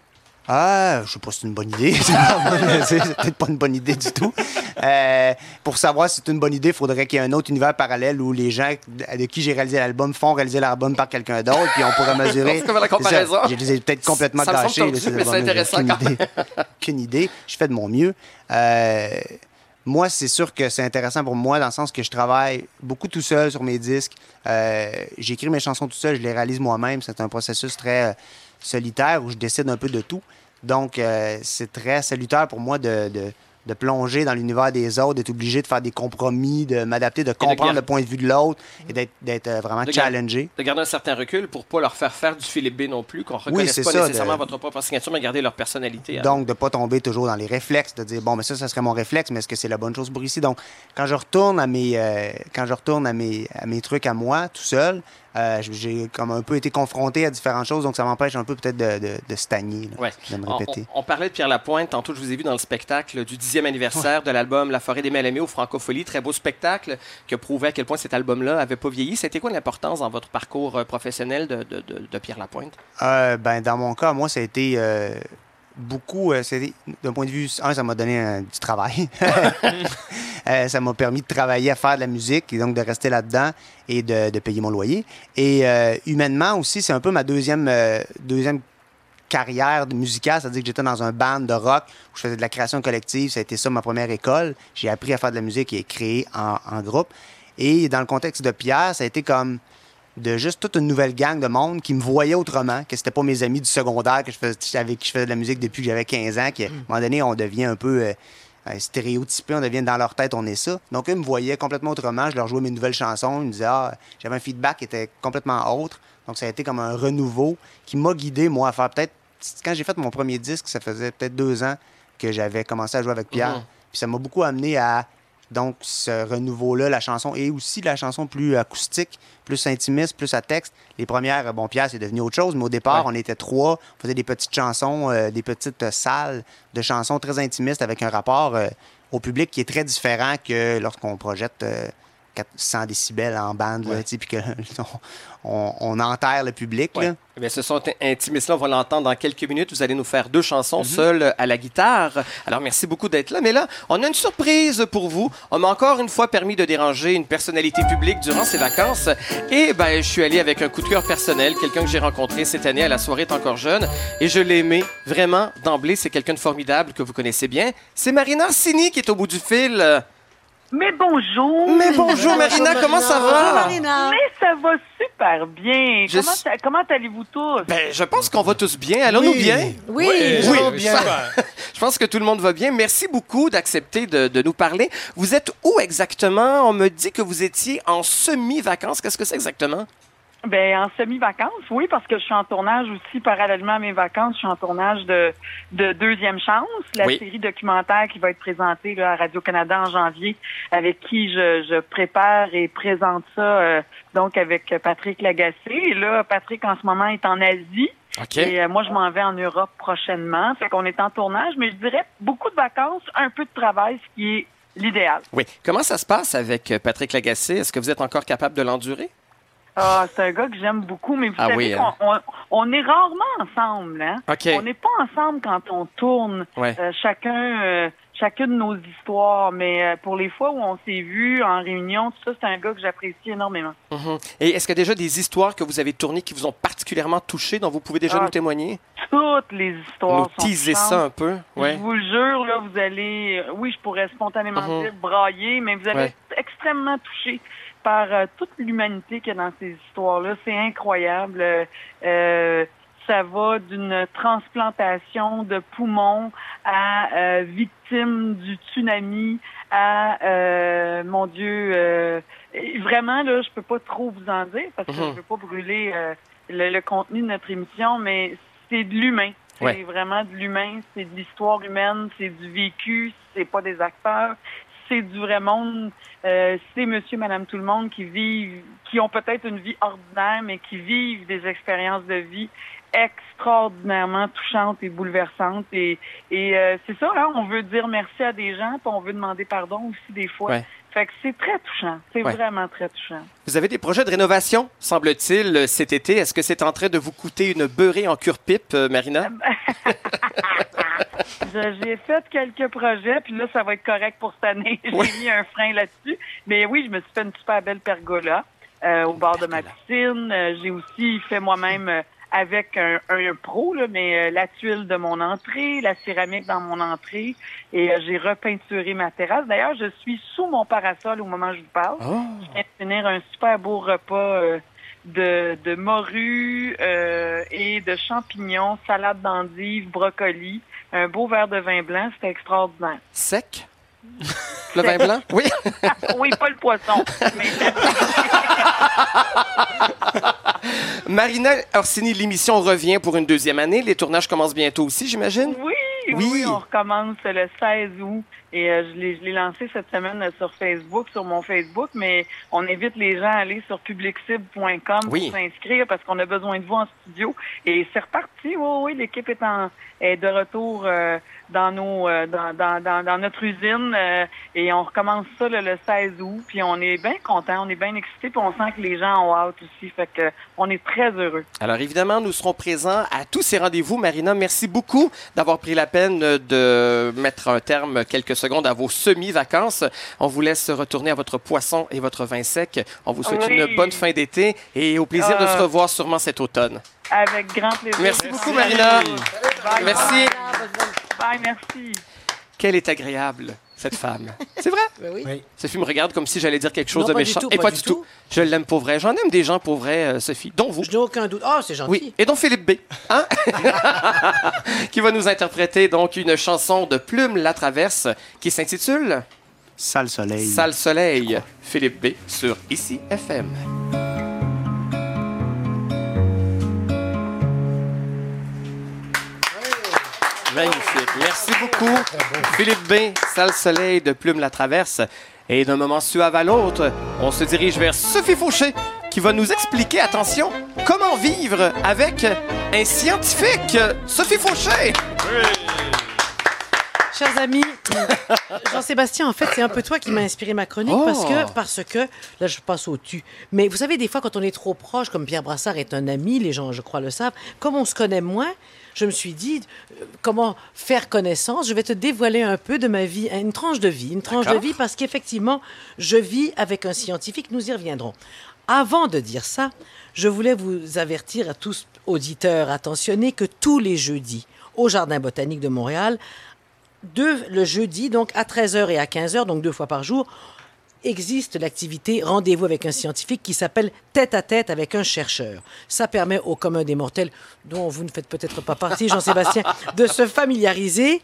Ah, je sais pas si c'est une bonne idée. c'est peut-être pas une bonne idée du tout. Euh, pour savoir si c'est une bonne idée, il faudrait qu'il y ait un autre univers parallèle où les gens de qui j'ai réalisé l'album font réaliser l'album par quelqu'un d'autre, puis on pourrait mesurer. La ça. comparaison. Je les ai peut-être complètement Ça me semble là, mais intéressant aucune quand idée. Aucune idée. Je fais de mon mieux. Euh, moi, c'est sûr que c'est intéressant pour moi dans le sens que je travaille beaucoup tout seul sur mes disques. Euh, J'écris mes chansons tout seul, je les réalise moi-même. C'est un processus très solitaire où je décide un peu de tout. Donc, euh, c'est très salutaire pour moi de, de- de plonger dans l'univers des autres, d'être obligé de faire des compromis, de m'adapter, de comprendre le point de vue de l'autre et d'être- euh, vraiment De challengé. De garder un certain recul pour pas leur faire faire du Philippe B non plus, qu'on ne reconnaisse c'est pas ça, nécessairement de- votre propre signature, mais garder leur personnalité. Donc, de ne pas tomber toujours dans les réflexes, de dire, bon, mais ça, ça serait mon réflexe, mais est-ce que c'est la bonne chose pour ici? Donc, quand je retourne à mes, euh, quand je retourne à mes, à mes trucs à moi, tout seul, euh, j'ai comme un peu été confronté à différentes choses, donc ça m'empêche un peu peut-être de, de, de stagner, là, Ouais. de me On, répéter. on- on parlait de Pierre Lapointe. Tantôt, je vous ai vu dans le spectacle du 10e anniversaire de l'album La forêt des Mal-aimés au Francophonie. Très beau spectacle qui a prouvé à quel point cet album-là avait pas vieilli. C'était quoi l'importance dans votre parcours euh, professionnel de, de- de- de Pierre Lapointe? Euh, ben, dans mon cas, moi, ça a été euh, beaucoup. euh, D'un point de vue. Un, ça m'a donné euh, du travail. Euh, ça m'a permis de travailler à faire de la musique et donc de rester là-dedans et de, de payer mon loyer. Et euh, humainement aussi, c'est un peu ma deuxième, deuxième carrière musicale, c'est-à-dire que j'étais dans un band de rock où je faisais de la création collective. Ça a été ça ma première école. J'ai appris à faire de la musique et créer en groupe. Et dans le contexte de Pierre, ça a été comme de juste toute une nouvelle gang de monde qui me voyait autrement, que c'était pas mes amis du secondaire que je faisais, avec qui je faisais de la musique depuis que j'avais 15 ans, qu'à un moment donné, on devient un peu euh, euh, stéréotypé, on devient dans leur tête, on est ça. Donc, eux me voyaient complètement autrement, je leur jouais mes nouvelles chansons, ils me disaient, ah, j'avais un feedback qui était complètement autre. Donc, ça a été comme un renouveau qui m'a guidé, moi, à faire peut-être. Quand j'ai fait mon premier disque, ça faisait peut-être deux ans que j'avais commencé à jouer avec Pierre. Mhm. Puis ça m'a beaucoup amené à donc ce renouveau-là, la chanson, et aussi la chanson plus acoustique, plus intimiste, plus à texte. Les premières, bon, Pierre, c'est devenu autre chose, mais au départ, Ouais. on était trois, on faisait des petites chansons, euh, des petites euh, salles de chansons très intimistes avec un rapport euh, au public qui est très différent que lorsqu'on projette euh, 400 décibels en bande, Ouais. puis que on, on enterre le public. là. Eh bien, ce son intimiste-là, on va l'entendre dans quelques minutes. Vous allez nous faire deux chansons Mhm. seules à la guitare. Alors, merci beaucoup d'être là. Mais là, on a une surprise pour vous. On m'a encore une fois permis de déranger une personnalité publique durant ses vacances. Et ben, je suis allé avec un coup de cœur personnel, quelqu'un que j'ai rencontré cette année à la soirée est encore jeune. Et je l'ai aimé vraiment d'emblée. C'est quelqu'un de formidable que vous connaissez bien. C'est Marina Orsini qui est au bout du fil. Mais bonjour! Mais bonjour Marina, comment ça va? Mais ça va super bien! Je Comment, suis- ça- comment allez-vous tous? Ben, je pense qu'on va tous bien. Allons-nous Oui. bien? Oui, Oui, bien. Je pense que tout le monde va bien. Merci beaucoup d'accepter de, de nous parler. Vous êtes où exactement? On me dit que vous étiez en semi-vacances. Qu'est-ce que c'est exactement? Ben, en semi-vacances, oui, parce que je suis en tournage aussi, parallèlement à mes vacances, je suis en tournage de, de Deuxième Chance, la Oui. série documentaire qui va être présentée là, à Radio-Canada en janvier, avec qui je, je prépare et présente ça, euh, donc avec Patrick Lagacé. Et là, Patrick, en ce moment, est en Asie. OK. Et euh, moi, je m'en vais en Europe prochainement. Fait qu'on est en tournage, mais je dirais beaucoup de vacances, un peu de travail, ce qui est l'idéal. Oui. Comment ça se passe avec Patrick Lagacé? Est-ce que vous êtes encore capable de l'endurer? Ah, c'est un gars que j'aime beaucoup, mais vous Ah savez oui, qu'on hein? on, on est rarement ensemble, hein? On n'est pas ensemble quand on tourne Ouais. euh, chacun euh, chacune de nos histoires, mais euh, pour les fois où on s'est vus en réunion, tout ça, c'est un gars que j'apprécie énormément. Mhm. Et est-ce qu'il y a déjà des histoires que vous avez tournées qui vous ont particulièrement touché, dont vous pouvez déjà Ah, nous témoigner? Toutes les histoires Nous teaser ça un peu? Ouais. Je vous le jure, là, vous allez, euh, oui, je pourrais spontanément Mhm. dire brailler, mais vous allez Ouais. être extrêmement touché par euh, toute l'humanité qu'il y a dans ces histoires-là. C'est incroyable. Euh, ça va d'une transplantation de poumons à euh, victime du tsunami à euh, mon Dieu euh, vraiment là je peux pas trop vous en dire parce que Mhm. je veux pas brûler euh, le, le contenu de notre émission mais c'est de l'humain c'est Ouais. vraiment de l'humain c'est de l'histoire humaine c'est du vécu c'est pas des acteurs c'est du vrai monde, euh, c'est monsieur, madame, tout le monde qui vivent, qui ont peut-être une vie ordinaire, mais qui vivent des expériences de vie extraordinairement touchantes et bouleversantes. Et, et euh, c'est ça, hein, on veut dire merci à des gens, puis on veut demander pardon aussi des fois. Ouais. Fait que c'est très touchant. C'est Ouais. vraiment très touchant. Vous avez des projets de rénovation, semble-t-il, euh, cet été. Est-ce que c'est en train de vous coûter une beurrée en cure-pipe, euh, Marina? J'ai fait quelques projets, puis là, ça va être correct pour cette année. J'ai Oui. mis un frein là-dessus. Mais oui, je me suis fait une super belle pergola euh, au bord de ma piscine. Euh, J'ai aussi fait moi-même euh, avec un, un pro, là, mais euh, la tuile de mon entrée, la céramique dans mon entrée, et j'ai repeinturé ma terrasse. D'ailleurs, je suis sous mon parasol au moment où je vous parle. Oh. Je viens de finir un super beau repas de, de morue euh, et de champignons, salade d'endives, brocoli, un beau verre de vin blanc. C'était extraordinaire. Sec? Le vin blanc? Oui. oui, pas le poisson. mais Marina Orsini, l'émission revient pour une deuxième année. Les tournages commencent bientôt aussi, j'imagine? Oui, Oui. oui, on recommence le 16 août. Et euh, je l'ai je l'ai lancé cette semaine euh, sur Facebook, sur mon Facebook, mais on invite les gens à aller sur publiccible.com Oui. pour s'inscrire parce qu'on a besoin de vous en studio. Et c'est reparti, oui, oui, l'équipe est, en, est de retour euh, dans nos euh, dans, dans, dans, dans notre usine euh, et on recommence ça le 16 août. Puis on est bien content, on est bien excités, puis on sent que les gens ont hâte aussi. Fait que on est très heureux. Alors évidemment, nous serons présents à tous ces rendez-vous. Marina, merci beaucoup d'avoir pris la peine de mettre un terme quelques secondes à vos semi-vacances. On vous laisse retourner à votre poisson et votre vin sec. On vous souhaite Oui. une bonne fin d'été et au plaisir de se revoir sûrement cet automne. Avec grand plaisir. Merci beaucoup, Marina. Merci. Bye, merci. Quelle est agréable, cette femme. C'est vrai? Ben oui. Oui. Sophie me regarde comme si j'allais dire quelque chose Non, de pas du méchant. tout, et pas du du tout. tout. Je l'aime pour vrai. J'en aime des gens pour vrai, euh, Sophie, dont vous. Je n'ai aucun doute. Ah, c'est gentil. Oui, et donc Philippe B, hein? qui va nous interpréter donc une chanson de Plume la Traverse qui s'intitule Sale soleil. Sale Soleil. Philippe B sur Ici FM. Magnifique. Merci beaucoup. Philippe B, Sale Soleil de Plume la Traverse. Et d'un moment suave à l'autre, on se dirige vers Sophie Fauché qui va nous expliquer, attention, comment vivre avec un scientifique. Sophie Fauché! Chers amis, Jean-Sébastien, en fait, c'est un peu toi qui m'as inspiré ma chronique Oh. parce que, parce que, là, je passe au tu. Mais vous savez, des fois, quand on est trop proche, comme Pierre Brassard est un ami, les gens, je crois, le savent, comme on se connaît moins, je me suis dit, euh, comment faire connaissance? Je vais te dévoiler un peu de ma vie, une tranche de vie, une tranche de vie, parce qu'effectivement, je vis avec un scientifique, nous y reviendrons. Avant de dire ça, je voulais vous avertir à tous auditeurs attentionnés que tous les jeudis, au Jardin botanique de Montréal, deux, le jeudi, donc à 13h et à 15h, donc deux fois par jour, existe l'activité Rendez-vous avec un scientifique qui s'appelle Tête à tête avec un chercheur. Ça permet au commun des mortels, dont vous ne faites peut-être pas partie, Jean-Sébastien, de se familiariser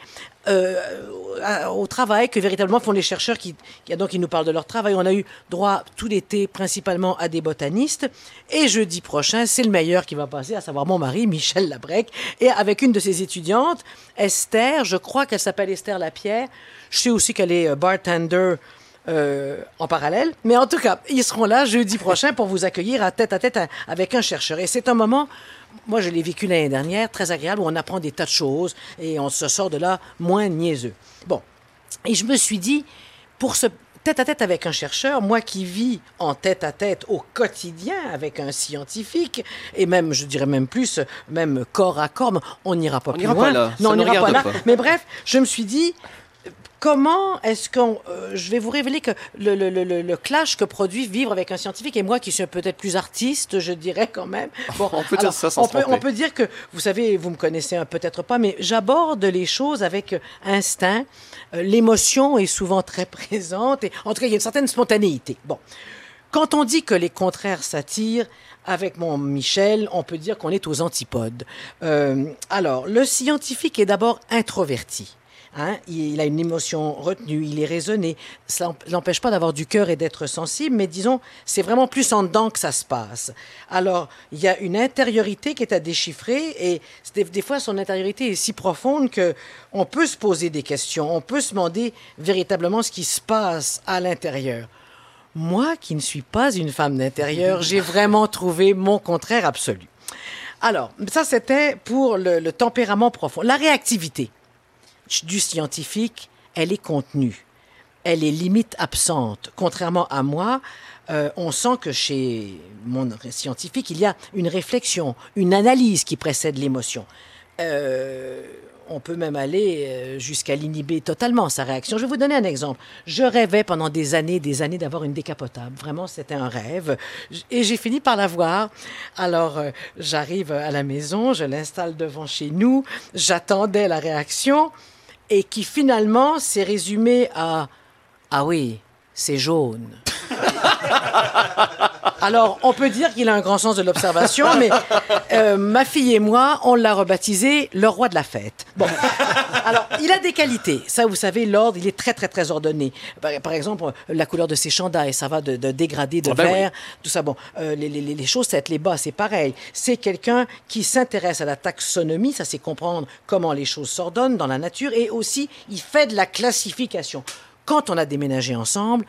euh, au travail que véritablement font les chercheurs qui, qui- donc, ils nous parlent de leur travail. On a eu droit tout l'été principalement à des botanistes. Et jeudi prochain, c'est le meilleur qui va passer, à savoir mon mari, Michel Labrec, et avec une de ses étudiantes, Esther, je crois qu'elle s'appelle Esther Lapierre. Je sais aussi qu'elle est euh, bartender euh, en parallèle. Mais en tout cas, ils seront là jeudi prochain pour vous accueillir à tête à tête à- avec un chercheur. Et c'est un moment, moi je l'ai vécu l'année dernière, très agréable, où on apprend des tas de choses et on se sort de là moins niaiseux. Bon, et je me suis dit, pour ce tête à tête avec un chercheur, moi qui vis en tête à tête au quotidien avec un scientifique, et même, je dirais même plus, même corps à corps, on n'ira pas On plus n'ira loin. pas là. Non, Ça on n'ira pas là. pas. Mais bref, je me suis dit, comment est-ce qu'on... euh, je vais vous révéler que le, le- le- le- le clash que produit vivre avec un scientifique, et moi qui suis peut-être plus artiste, je dirais quand même. Bon, On peut dire ça sans on se peut, tromper. on peut dire que, vous savez, vous me connaissez peut-être pas, mais j'aborde les choses avec instinct. Euh, L'émotion est souvent très présente, et en tout cas, il y a une certaine spontanéité. Bon. Quand on dit que les contraires s'attirent, avec mon Michel, on peut dire qu'on est aux antipodes. Euh, alors, le scientifique est d'abord introverti. Hein, il, a une émotion retenue, il est raisonné. Ça n'emp- n'empêche pas d'avoir du cœur et d'être sensible, mais disons, c'est vraiment plus en dedans que ça se passe. Alors, il y a une intériorité qui est à déchiffrer et des, des fois, son intériorité est si profonde que on peut se poser des questions, on peut se demander véritablement ce qui se passe à l'intérieur. Moi, qui ne suis pas une femme d'intérieur, j'ai vraiment trouvé mon contraire absolu. Alors, ça, c'était pour le, le tempérament profond. La réactivité du scientifique, elle est contenue. Elle est limite absente. Contrairement à moi, euh, on sent que chez mon scientifique, il y a une réflexion, une analyse qui précède l'émotion. Euh, on peut même aller euh, jusqu'à l'inhiber totalement, sa réaction. Je vais vous donner un exemple. Je rêvais pendant des années, des années d'avoir une décapotable. Vraiment, c'était un rêve. Et j'ai fini par l'avoir. Alors, j'arrive à la maison, je l'installe devant chez nous, j'attendais la réaction et qui finalement s'est résumée à Ah oui, c'est jaune. Alors, on peut dire qu'il a un grand sens de l'observation, mais euh, ma fille et moi, on l'a rebaptisé le roi de la fête. Bon, alors, il a des qualités. Ça, vous savez, l'ordre, il est très, très, très ordonné. Par, par exemple, la couleur de ses chandails, ça va de, de dégradé, de Ah ben oui. vert, tout ça. Bon, euh, les, les, les- les chaussettes, les bas, c'est pareil. C'est quelqu'un qui s'intéresse à la taxonomie, ça c'est comprendre comment les choses s'ordonnent dans la nature, et aussi, il fait de la classification. Quand on a déménagé ensemble,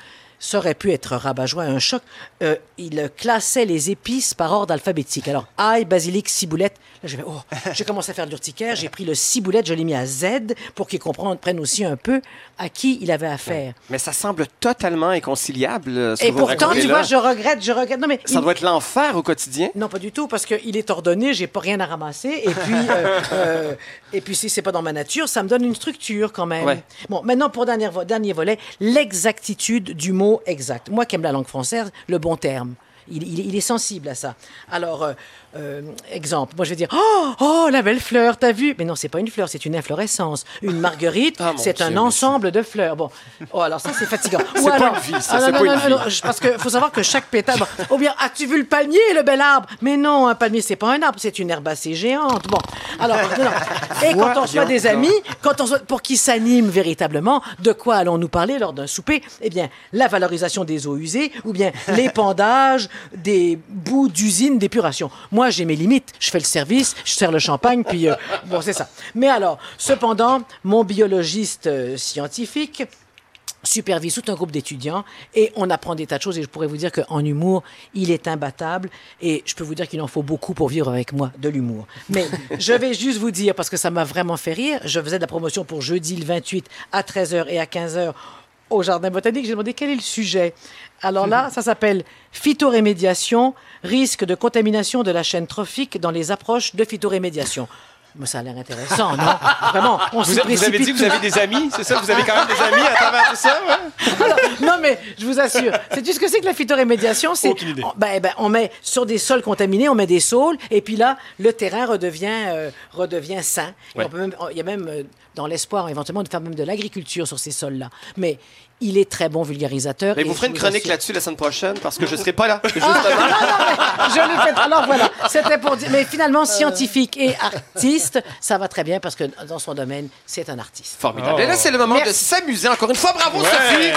ça aurait pu être rabat-joie, un choc. Euh, il classait les épices par ordre alphabétique. Alors, ail, basilic, ciboulette. Là, j'ai oh, j'ai commencé à faire de l'urticaire. J'ai pris le ciboulette, je l'ai mis à Z pour qu'il comprenne, prenne aussi un peu à qui il avait affaire. Mais ça semble totalement inconciliable. euh, ce Et que vous pourtant, tu vois, je regrette, je regrette. Non, mais Ça il- doit être l'enfer au quotidien. non, pas du tout, parce qu'il est ordonné, j'ai pas rien à ramasser, et puis, euh, euh, et puis si c'est pas dans ma nature, ça me donne une structure quand même. Ouais. Bon, maintenant pour dernier, vo- dernier volet, l'exactitude du mot exact. Moi qui aime la langue française, le bon terme. Il, il- il est sensible à ça. Alors, euh, euh, exemple, moi je vais dire Oh, oh, la belle fleur, t'as vu? Mais non, c'est pas une fleur, c'est une inflorescence. Une marguerite, Ah, c'est un ensemble de fleurs. Bon, oh, alors ça c'est fatigant. C'est pas une vie, ça, Ah, non, non, pas non, une vie. parce qu'il faut savoir que chaque pétale. bon, ou bien, as-tu vu le palmier, le bel arbre? Mais non, un palmier, c'est pas un arbre, c'est une herbacée géante. Bon, alors. Et quand on Voyons des amis, quand on reçoit- pour qu'ils s'animent véritablement, de quoi allons-nous parler lors d'un souper? Eh bien, la valorisation des eaux usées ou bien l'épandage des bouts d'usine d'épuration. Moi, j'ai mes limites. Je fais le service, je sers le champagne, puis euh, bon, c'est ça. Mais alors, cependant, mon biologiste euh, scientifique supervise tout un groupe d'étudiants et on apprend des tas de choses et je pourrais vous dire qu'en humour, il est imbattable et je peux vous dire qu'il en faut beaucoup pour vivre avec moi de l'humour. Mais je vais juste vous dire, parce que ça m'a vraiment fait rire, je faisais de la promotion pour jeudi le 28 à 13h et à 15h au Jardin botanique. J'ai demandé quel est le sujet. Alors là, ça s'appelle phytorémédiation, risque de contamination de la chaîne trophique dans les approches de phytorémédiation. Mais ça a l'air intéressant, non? Vraiment, on Vous, vous avez dit que vous avez des amis, c'est ça? Vous avez quand même des amis à travers tout ça? ouais? Alors, non, mais je vous assure, c'est ce que c'est que la phytorémédiation? C'est, Aucune idée. on, ben, ben, on met sur des sols contaminés, on met des saules, et puis là, le terrain redevient, euh, redevient sain. Ouais. Il y a même, euh, dans l'espoir éventuellement de faire même de l'agriculture sur ces sols-là. Mais il est très bon vulgarisateur. Mais et vous ferez une chronique assure- là-dessus la semaine prochaine parce que je serai pas là. Justement. je l'ai fait. Alors voilà, c'était pour dire. Mais finalement, scientifique et artiste, ça va très bien parce que dans son domaine, c'est un artiste. Formidable. Et là, c'est le moment Merci. de s'amuser. Encore une fois, bravo Ouais. Sophie.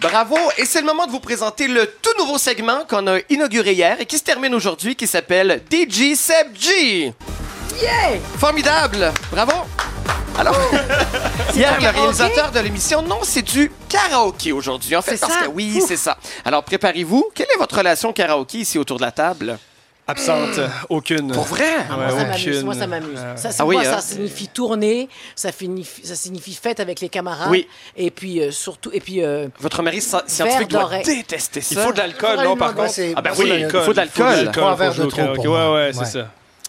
Bravo. Et c'est le moment de vous présenter le tout nouveau segment qu'on a inauguré hier et qui se termine aujourd'hui, qui s'appelle DJ Seb G. Yeah! Formidable. Bravo. Alors, hier, le réalisateur de l'émission, non, c'est du karaoké aujourd'hui. En fait, C'est parce ça? que oui, c'est ça. Alors, préparez-vous. Quelle est votre relation karaoké ici autour de la table? Absente, aucune. Pour vrai? Ah, moi, Ouais, ça m'amuse. aucune. Moi, ça m'amuse. Euh, Ça, c'est- Ah oui, moi, hein? ça signifie tourner, ça signifie, ça signifie fête avec les camarades. Oui. Et puis, euh, surtout, et puis, euh, Votre mari sci- scientifique doit détester ça. Il faut de l'alcool, non, par contre? Ah ben faut oui, de l'alcool. Il faut de l'alcool. Trois verres de trop. Ouais, ouais, c'est ça.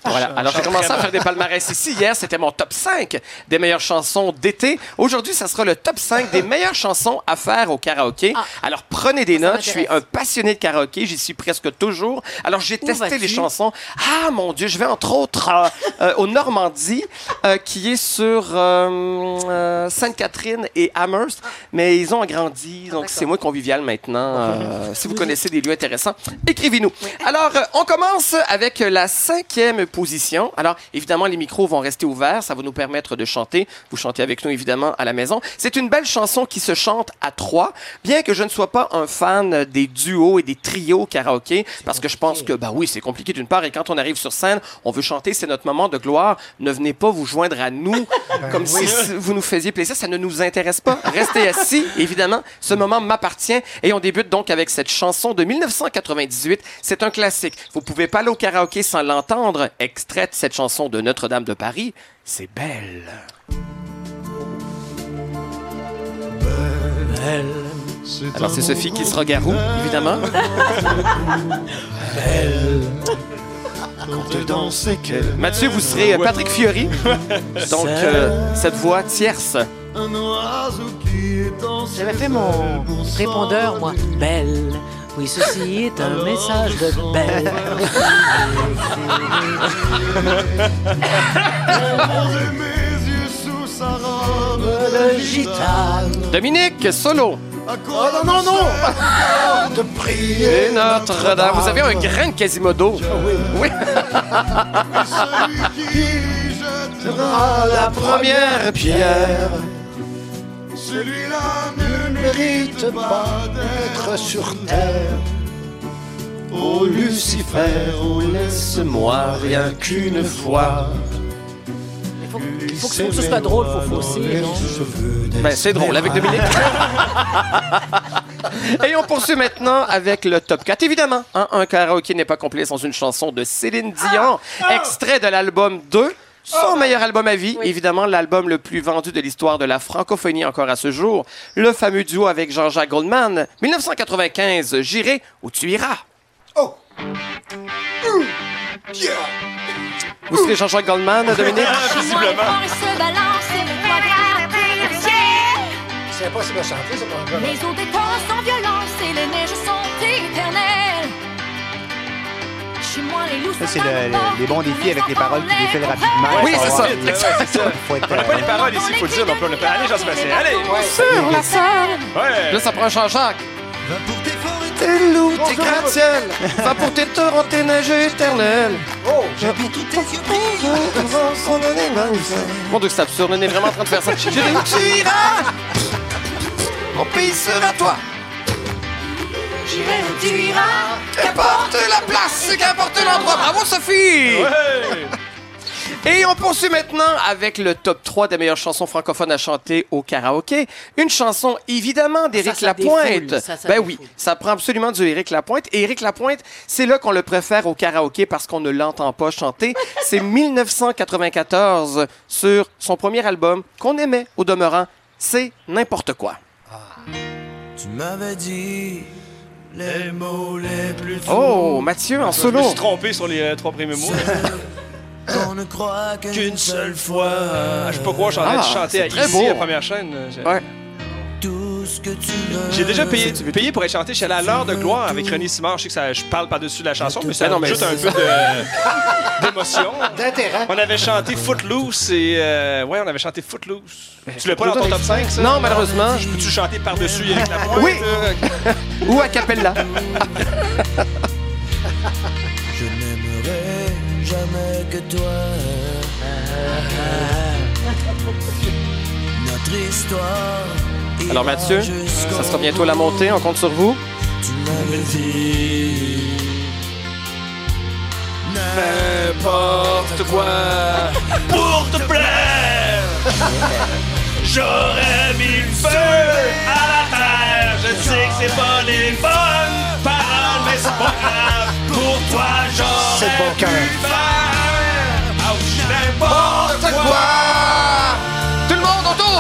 Voilà. Alors, j'ai commencé à faire des palmarès ici. Hier, c'était mon top 5 des meilleures chansons d'été. Aujourd'hui, ça sera le top 5 des meilleures chansons à faire au karaoké. Ah. Alors, prenez des Ça notes. Je suis un passionné de karaoké. J'y suis presque toujours. Alors, j'ai testé les chansons. Ah, mon Dieu, je vais entre autres euh, euh, au Normandie, euh, qui est sur euh, euh, Sainte-Catherine et Amherst. Mais ils ont agrandi, donc d'accord. c'est moins convivial maintenant. Euh, si vous connaissez des lieux intéressants, écrivez-nous. Alors, on commence avec la cinquième position. Alors, évidemment, les micros vont rester ouverts. Ça va nous permettre de chanter. Vous chantez avec nous, évidemment, à la maison. C'est une belle chanson qui se chante à trois, bien que je ne sois pas un fan des duos et des trios karaoké, parce que je pense que, bah oui, c'est compliqué d'une part, et quand on arrive sur scène, on veut chanter, c'est notre moment de gloire. Ne venez pas vous joindre à nous comme si vous nous faisiez plaisir. Ça ne nous intéresse pas. Restez assis, évidemment. Ce moment m'appartient. Et on débute donc avec cette chanson de 1998. C'est un classique. Vous pouvez pas aller au karaoké sans l'entendre. Extrait de cette chanson de Notre-Dame de Paris. C'est belle. Alors, c'est Sophie qui sera garou, évidemment. Mathieu, vous serez Patrick Fiori. Donc, euh, cette voix tierce. J'avais fait mon répondeur, moi. Belle. Oui, ceci est un message de belle. Le gitane. Dominique, solo. Oh non, non, non! De prier Et Notre-Dame. Vous avez un grain de Quasimodo. Oui. à la Première pierre. Celui-là ne mérite pas d'être sur terre. Ô Lucifer, oh laisse-moi rien qu'une fois. Il faut, il faut que, faut que ce soit drôle, faut fausser. non? Ben, c'est drôle avec Dominique. Et on poursuit maintenant avec le top 4. Évidemment, hein, un karaoké n'est pas complet sans une chanson de Céline Dion, extrait de l'album 2. Son meilleur album à vie, évidemment l'album le plus vendu de l'histoire de la francophonie encore à ce jour, le fameux duo avec Jean-Jacques Goldman, 1995, J'irai où tu iras. Oh! Vous serez Jean-Jacques Goldman, Dominique? Visiblement. C'est pas si bien chanté, c'est pas. Les eaux des temps sont violentes et les neiges sont éternelles. C'est le- le- les bons défis avec les paroles qui défilent rapidement. Oui, c'est ça. Ouais, ouais, c'est ça. Faut être, On n'a pas les euh, paroles ici, il faut le dire. Donc, on a pas. Allez, Jean-Sébastien, allez! Sur la scène. Ouais! Là, ça prend Jean-Jacques. Tes loups, tes gratte-ciel, va pour tes torrents, tes neiges éternelles. Oh! Mon Dieu, c'est absurde, on est vraiment en train de faire ça. Tu iras? Mon pays sera toi. J'irai où tu iras. Qu'importe la place, qu'importe l'endroit. Bravo, Sophie! Ouais! Et on poursuit maintenant avec le top 3 des meilleures chansons francophones à chanter au karaoké. Une chanson, évidemment, d'Éric Lapointe. défoule, ça, ça ben défoule. oui, ça prend absolument du Éric Lapointe. Et Éric Lapointe, c'est là qu'on le préfère au karaoké parce qu'on ne l'entend pas chanter. C'est 1994 sur son premier album qu'on aimait au demeurant. C'est n'importe quoi. Tu m'avais dit les mots les plus Oh, Mathieu en Je me solo. suis trompé sur les euh, trois premiers mots. qu'on ne croit Qu'une seule fois. Ah, je peux pas croire, je suis en train Ah, de chanter c'est à très ici, beau. la première chaîne. Ouais. Tout J'ai déjà payé, payé pour être chanté. Je suis allé à l'heure de gloire avec René Simard. Je sais que ça, je parle par-dessus la chanson, mais ça non, mais juste un peu d'émotion. D'intérêt. On avait chanté Footloose et. euh, ouais, on avait chanté Footloose. Tu l'as pas dans ton top 5, ça? Non, malheureusement. Peux-tu le chanter par-dessus avec la pointe? Oui. euh? Ou a cappella. Je n'aimerai jamais que toi. Notre histoire. Alors Mathieu, ça sera bientôt la montée. On compte sur vous. Tu m'avais dit. N'importe quoi pour te plaire. J'aurais mis le feu à la terre. Je sais que c'est pas les bonnes paroles, mais c'est pas grave. Pour toi, j'aurais pu faire. N'importe quoi.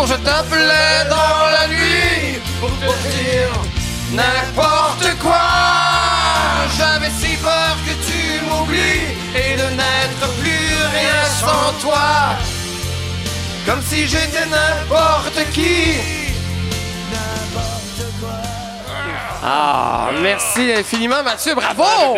Je t'appelais dans la nuit pour te dire n'importe quoi. J'avais si peur que tu m'oublies et de n'être plus rien sans toi. Comme si j'étais n'importe qui. Ah, merci infiniment Mathieu, bravo!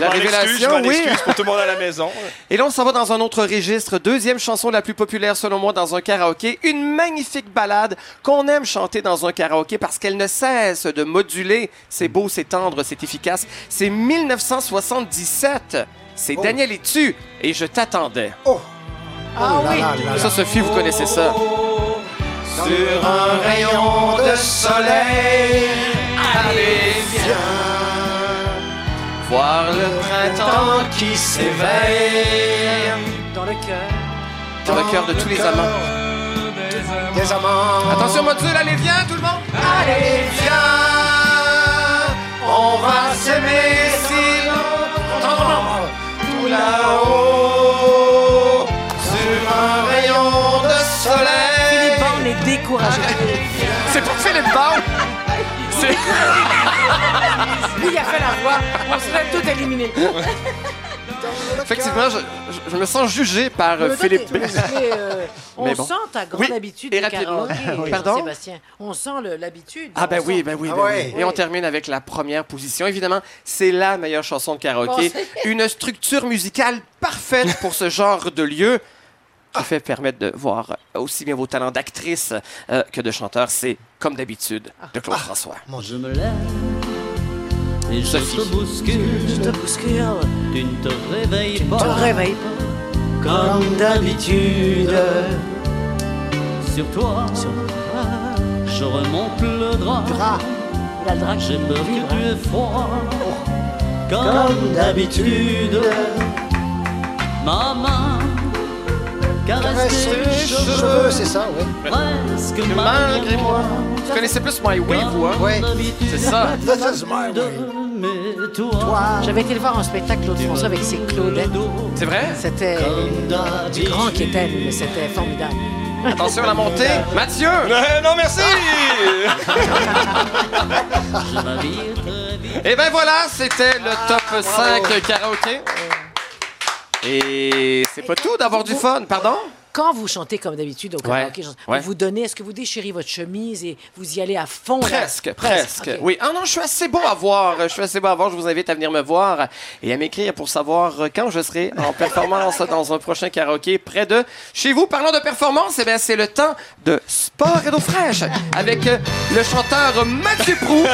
La Je excuse, révélation, m'en oui. excuse pour tout le monde à la maison. Et là, on s'en va dans un autre registre. Deuxième chanson la plus populaire, selon moi, dans un karaoké. Une magnifique balade qu'on aime chanter dans un karaoké parce qu'elle ne cesse de moduler. C'est beau, c'est tendre, c'est efficace. C'est 1977. C'est Oh. Daniel es-tu et je t'attendais. Oh! Ah là oui. là là là. Ça, Sophie, vous connaissez ça. Sur un rayon de soleil, Allez, viens voir le printemps qui s'éveille Dans le cœur. dans le cœur de tous les amants. des amants. Attention, module, allez, viens, tout le monde. Allez, viens, on va s'aimer si longtemps. Tout là-haut, sur un rayon de soleil. Philippe Bond est découragé. C'est pour Philippe Bond. C'est... Lui, il a fait la voix. On serait tout éliminés. Effectivement, je, je- je me sens jugé par euh, Philippe. mais, euh, on Mais bon. sent ta grande Oui, habitude et de rapidement. karaoké, Oui. Pardon? Sébastien. On sent l'habitude. Ah ben oui, sent- ben oui, Ah ben ouais. oui. Et on termine avec la première position. Évidemment, c'est la meilleure chanson de karaoké. Bon, Une structure musicale parfaite pour ce genre de lieu qui fait permettre de voir aussi bien vos talents d'actrice euh, que de chanteur. C'est comme d'habitude de Claude François. Je me lève et je Sophie. te bouscule. Je te bouscule. Tu ne te réveilles Tu pas te réveilles pas. comme d'habitude. Sur toi, je remonte le drap. Il a le drap J'ai peur que tu aies froid. Comme d'habitude, ma main caresse tes cheveux, cheveux. c'est ça, oui. Presque Malgré moi. moi. Vous connaissez plus My Way, vous, hein? Ouais. C'est ça. This is my way. Toi, J'avais été le voir en spectacle, Claude François, avec ses Claudettes. C'est vrai? C'était du grand Kéten, mais c'était formidable. Attention à la montée. Mathieu! Euh, non, merci! Et ben voilà, c'était le top 5 karaoké. Et c'est pas tout d'avoir du fun, pardon? Quand vous chantez comme d'habitude au karaoké, Ouais, ouais. vous donnez, est-ce que vous déchirez votre chemise et vous y allez à fond? là? Presque, presque. Oui. Ah non, je suis assez beau à voir. Je suis assez beau à voir. Je vous invite à venir me voir et à m'écrire pour savoir euh, quand je serai en performance dans un prochain karaoké près de chez vous. Parlons de performance, eh bien, c'est le temps de sport et d'eau fraîche avec euh, le chanteur Mathieu Prou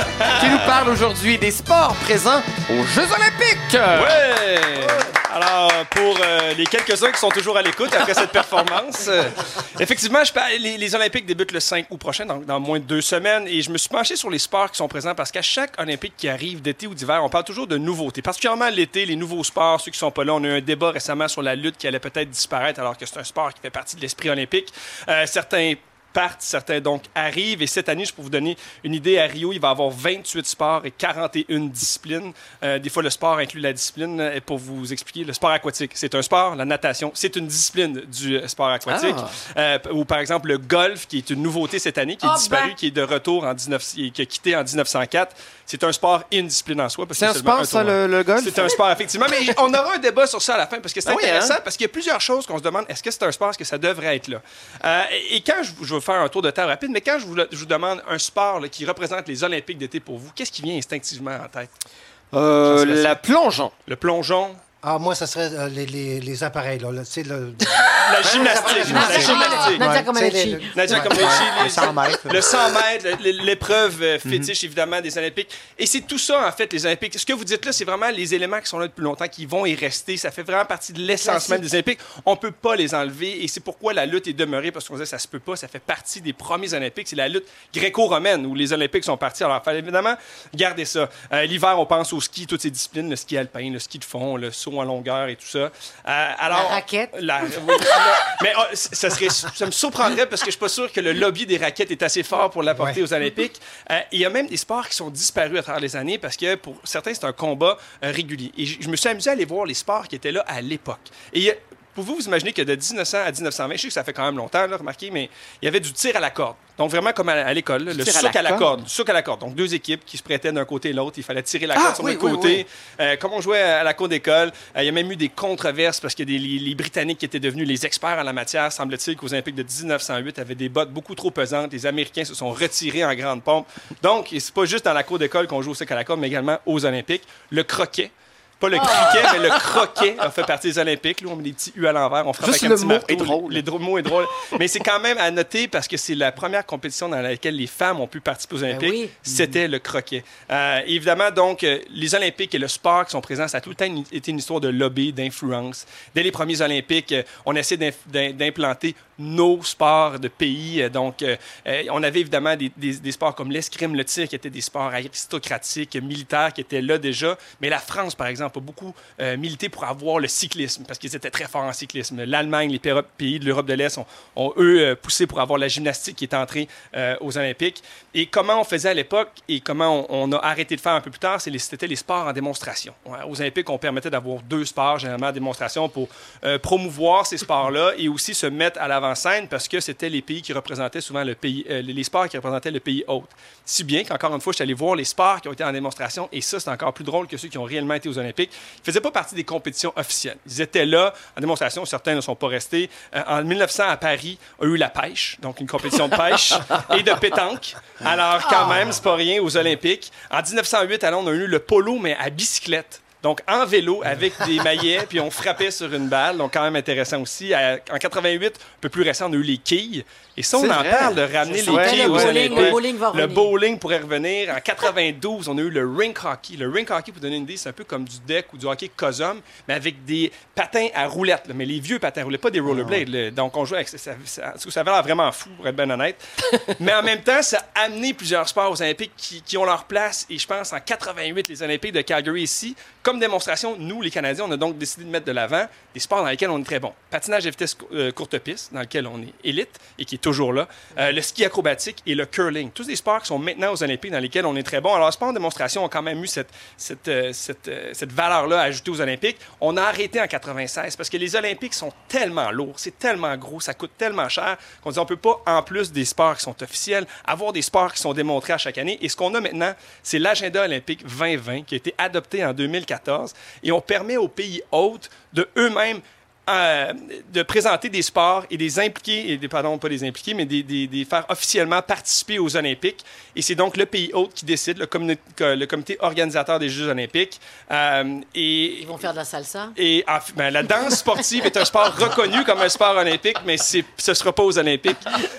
qui nous parle aujourd'hui des sports présents aux Jeux Olympiques. Ouais! Alors, pour euh, les quelques-uns qui sont toujours à l'écoute après cette performance, euh, effectivement, je les, les Olympiques débutent le 5 août prochain, donc dans moins de deux semaines, et je me suis penché sur les sports qui sont présents parce qu'à chaque Olympique qui arrive d'été ou d'hiver, on parle toujours de nouveautés. Particulièrement l'été, les nouveaux sports, ceux qui sont pas là. On a eu un débat récemment sur la lutte qui allait peut-être disparaître alors que c'est un sport qui fait partie de l'esprit olympique. Euh, certains partent, certains donc arrivent. Et cette année, je peux vous donner une idée, à Rio, il va y avoir 28 sports et 41 disciplines. Euh, des fois, le sport inclut la discipline. Et pour vous expliquer, le sport aquatique, c'est un sport. La natation, c'est une discipline du euh, sport aquatique. Euh, ou par exemple, le golf, qui est une nouveauté cette année, qui est Ah disparu, ben. qui est de retour en 19... qui a quitté en 1904. C'est un sport discipline en soi. parce C'est un sport, ça, le, le golf? C'est un sport, effectivement. Mais on aura un débat sur ça à la fin parce que c'est Ah oui, intéressant, hein? parce qu'il y a plusieurs choses qu'on se demande. Est-ce que c'est un sport? Est-ce que ça devrait être là? Euh, et quand je, je vais faire un tour de table rapide, mais quand je vous, le- je vous demande un sport là, qui représente les Olympiques d'été pour vous, qu'est-ce qui vient instinctivement en tête? Euh, la plongeon. Le plongeon, Ah, moi, ça serait euh, les, les, les appareils, là. le... la gymnastique. Nadia la gymnastique. Nadia Ouais, Comaneci. tu sais, les- Nadia Ouais. Comaneci, Le les- 100 mètres. Le 100 mètres, le- l'épreuve euh, fétiche, évidemment, des Olympiques. Et c'est tout ça, en fait, les Olympiques. Ce que vous dites là, c'est vraiment les éléments qui sont là depuis longtemps, qui vont y rester. Ça fait vraiment partie de l'essence même des Olympiques. On peut pas les enlever. Et c'est pourquoi la lutte est demeurée, parce qu'on disait ça se peut pas. Ça fait partie des premiers Olympiques. C'est la lutte gréco-romaine où les Olympiques sont partis. Alors, évidemment garder ça. Euh, L'hiver, on pense au ski, toutes ces disciplines, le ski alpin, le ski de fond, le saut en longueur et tout ça. Euh, alors, La raquette. la- oui, mais oh, ça, serait, ça me surprendrait parce que je suis pas sûr que le lobby des raquettes est assez fort pour l'apporter aux Olympiques. Euh, Il y a même des sports qui sont disparus à travers les années parce que pour certains, c'est un combat euh, régulier. Et je je me suis amusé à aller voir les sports qui étaient là à l'époque. Et pour vous, vous imaginez que de 1900 à 1920, je sais que ça fait quand même longtemps, là, remarquez, mais il y avait du tir à la corde. Donc vraiment comme à, à l'école, le à souk la à la corde? Du souk à la corde. Donc deux équipes qui se prêtaient d'un côté et de l'autre. Il fallait tirer la Ah, corde sur oui, le oui, côté. oui. Euh, comme on jouait à la cour d'école, euh, il y a même eu des controverses parce que des, les, les Britanniques qui étaient devenus les experts en la matière, semble-t-il qu'aux Olympiques de 1908 avaient des bottes beaucoup trop pesantes. Les Américains se sont retirés en grande pompe. Donc, c'est pas juste dans la cour d'école qu'on joue au sac à la corde, mais également aux Olympiques. Le croquet. Pas le criquet, mais le croquet a fait partie des Olympiques. Là, on met des petits U à l'envers, on frappe Juste avec un le petit mot marteau. est drôle. Les, dro- mots est drôle. mais c'est quand même à noter parce que c'est la première compétition dans laquelle les femmes ont pu participer aux Olympiques. oui. C'était le croquet. Euh, évidemment, donc, euh, les Olympiques et le sport qui sont présents, ça a tout le temps une- été une histoire de lobby, d'influence. Dès les premiers Olympiques, euh, on essaie d'inf- d'im- d'implanter nos sports de pays. Donc, euh, euh, on avait évidemment des, des- sports comme l'escrime, le tir, qui étaient des sports aristocratiques, militaires, qui étaient là déjà. Mais la France, par exemple, a beaucoup euh, milité pour avoir le cyclisme, parce qu'ils étaient très forts en cyclisme. L'Allemagne, les pays de l'Europe de l'Est ont, eux, poussé pour avoir la gymnastique qui est entrée aux Olympiques. Et comment on faisait à l'époque et comment on, a arrêté de faire un peu plus tard, c'était les sports en démonstration. Aux Olympiques, on permettait d'avoir deux sports, généralement en démonstration, pour promouvoir ces sports-là et aussi se mettre à l'avant-scène parce que c'était les pays qui représentaient souvent le pays, euh, les sports qui représentaient le pays hôte. Si bien qu'encore une fois, je suis allé voir les sports qui ont été en démonstration et ça, c'est encore plus drôle que ceux qui ont réellement été aux Olympiques. Ils ne faisaient pas partie des compétitions officielles. Ils étaient là en démonstration, certains ne sont pas restés. Euh, en 1900, à Paris, on a eu la pêche, donc une compétition de pêche et de pétanque. Alors, quand même, c'est pas rien aux Olympiques. En 1908, à Londres, on a eu le polo, mais à bicyclette. Donc, en vélo, avec des maillets, puis on frappait sur une balle. Donc, quand même intéressant aussi. En 88, un peu plus récent, on a eu les quilles. Et ça, on en vrai. parle de ramener les quilles le aux bowling, Olympiques. le bowling va Le bowling pourrait revenir. En 92, on a eu le rink hockey. Le rink hockey, pour donner une idée, c'est un peu comme du deck ou du hockey cosum, mais avec des patins à roulettes. là. Mais les vieux patins à roulettes, pas des rollerblades. là. Donc, on jouait avec ça. Ça, ça, ça avait l'air vraiment fou, pour être bien honnête. mais en même temps, ça a amené plusieurs sports aux Olympiques qui, qui ont leur place. Et je pense, en 88, les Olympiques de Calgary ici, comme démonstration, nous, les Canadiens, on a donc décidé de mettre de l'avant des sports dans lesquels on est très bon. Patinage de vitesse euh, courte piste, dans lequel on est élite et qui est toujours là. Euh, le ski acrobatique et le curling. Tous des sports qui sont maintenant aux Olympiques dans lesquels on est très bon. Alors, les sports en démonstration ont quand même eu cette, cette, euh, euh, cette valeur-là ajoutée aux Olympiques. On a arrêté en 96 parce que les Olympiques sont tellement lourds, c'est tellement gros, ça coûte tellement cher qu'on dit on peut pas, en plus des sports qui sont officiels, avoir des sports qui sont démontrés à chaque année. Et ce qu'on a maintenant, c'est l'agenda olympique 2020 qui a été adopté en 2014 et on permet aux pays hôtes de eux-mêmes euh, de présenter des sports et des impliquer, et des, pardon, pas des impliquer, mais des, des- des faire officiellement participer aux Olympiques. Et c'est donc le pays hôte qui décide, le, comité organisateur des Jeux olympiques. Euh, et Ils vont faire de la salsa? et f- ben, la danse sportive est un sport reconnu comme un sport olympique, mais ce ne sera pas aux Olympiques.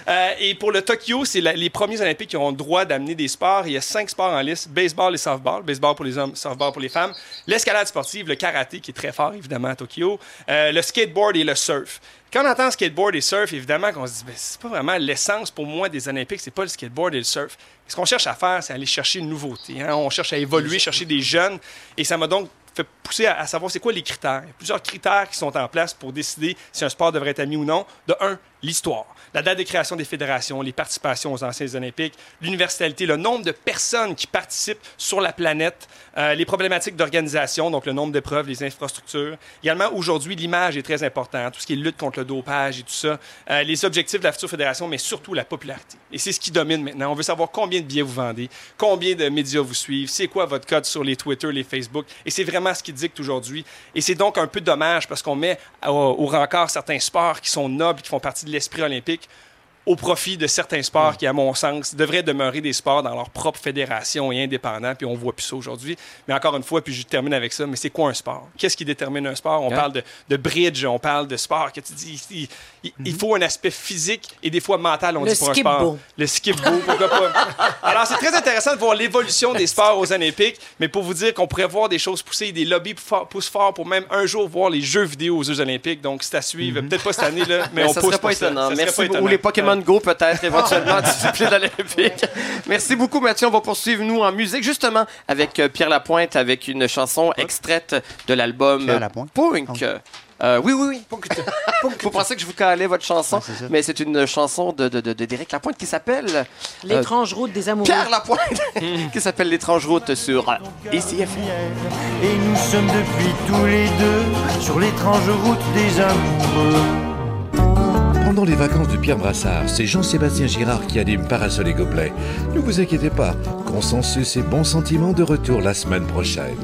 Euh, et pour le Tokyo, c'est les premiers Olympiques qui auront le droit d'amener des sports. Il y a cinq sports en liste baseball et softball. Baseball pour les hommes, softball pour les femmes. L'escalade sportive, le karaté qui est très fort évidemment à Tokyo. Le skateboard et le surf. Quand on entend skateboard et surf, évidemment, qu'on se dit, ben, c'est pas vraiment l'essence pour moi des Olympiques, c'est pas le skateboard et le surf. Ce qu'on cherche à faire, c'est aller chercher une nouveauté. hein. On cherche à évoluer, chercher des jeunes. Et ça m'a donc fait pousser à, à savoir c'est quoi les critères. Il y a plusieurs critères qui sont en place pour décider si un sport devrait être admis ou non. De un, l'histoire. La date de création des fédérations, les participations aux anciens Olympiques, l'universalité, le nombre de personnes qui participent sur la planète, euh, les problématiques d'organisation, donc le nombre d'épreuves, les infrastructures. Également, aujourd'hui, l'image est très importante, tout ce qui est lutte contre le dopage et tout ça, Euh, les objectifs de la future fédération, mais surtout la popularité. Et c'est ce qui domine maintenant. On veut savoir combien de billets vous vendez, combien de médias vous suivent, c'est quoi votre code sur les Twitter, les Facebook. Et c'est vraiment ce qui dicte aujourd'hui. Et c'est donc un peu dommage parce qu'on met au, au rencard certains sports qui sont nobles, qui font partie de l'esprit olympique au profit de certains sports qui, à mon sens, devraient demeurer des sports dans leur propre fédération et indépendants, puis on voit plus ça aujourd'hui. Mais encore une fois, puis je termine avec ça, mais c'est quoi un sport? Qu'est-ce qui détermine un sport? On Ouais. parle de, de bridge, on parle de sport, que tu dis, il, il- il faut un aspect physique et des fois mental, on Le dit pour un sport. Le skip bow, pourquoi pas? Alors, c'est très intéressant de voir l'évolution des sports aux Olympiques, mais pour vous dire qu'on pourrait voir des choses pousser, des lobbies poussent fort pour même un jour voir les jeux vidéo aux Jeux Olympiques. Donc, c'est à suivre. Peut-être pas cette année, là, mais, on ça pousse serait pas pour ça. étonnant. Ça serait Merci pas étonnant. Ou les Pokémon Ouais. Go, peut-être, éventuellement, discipline olympique. Merci beaucoup, Mathieu. On va poursuivre, nous, en musique, justement, avec euh, Pierre Lapointe, avec une chanson extraite de l'album Pierre euh, Lapointe? Punk. Euh, oui, oui, oui. Punk. Vous pensez que je vous calais votre chanson, Ouais, mais c'est une chanson de, de, de, de Derek Lapointe qui s'appelle euh, L'étrange route des amoureux. Pierre Lapointe, qui s'appelle L'étrange route sur euh, ICF. Et nous sommes depuis tous les deux sur l'étrange route des amoureux. Pendant les vacances de Pierre Brassard, c'est Jean-Sébastien Girard qui anime Parasol et Gobelet. Ne vous inquiétez pas, consensus et bons sentiments de retour la semaine prochaine.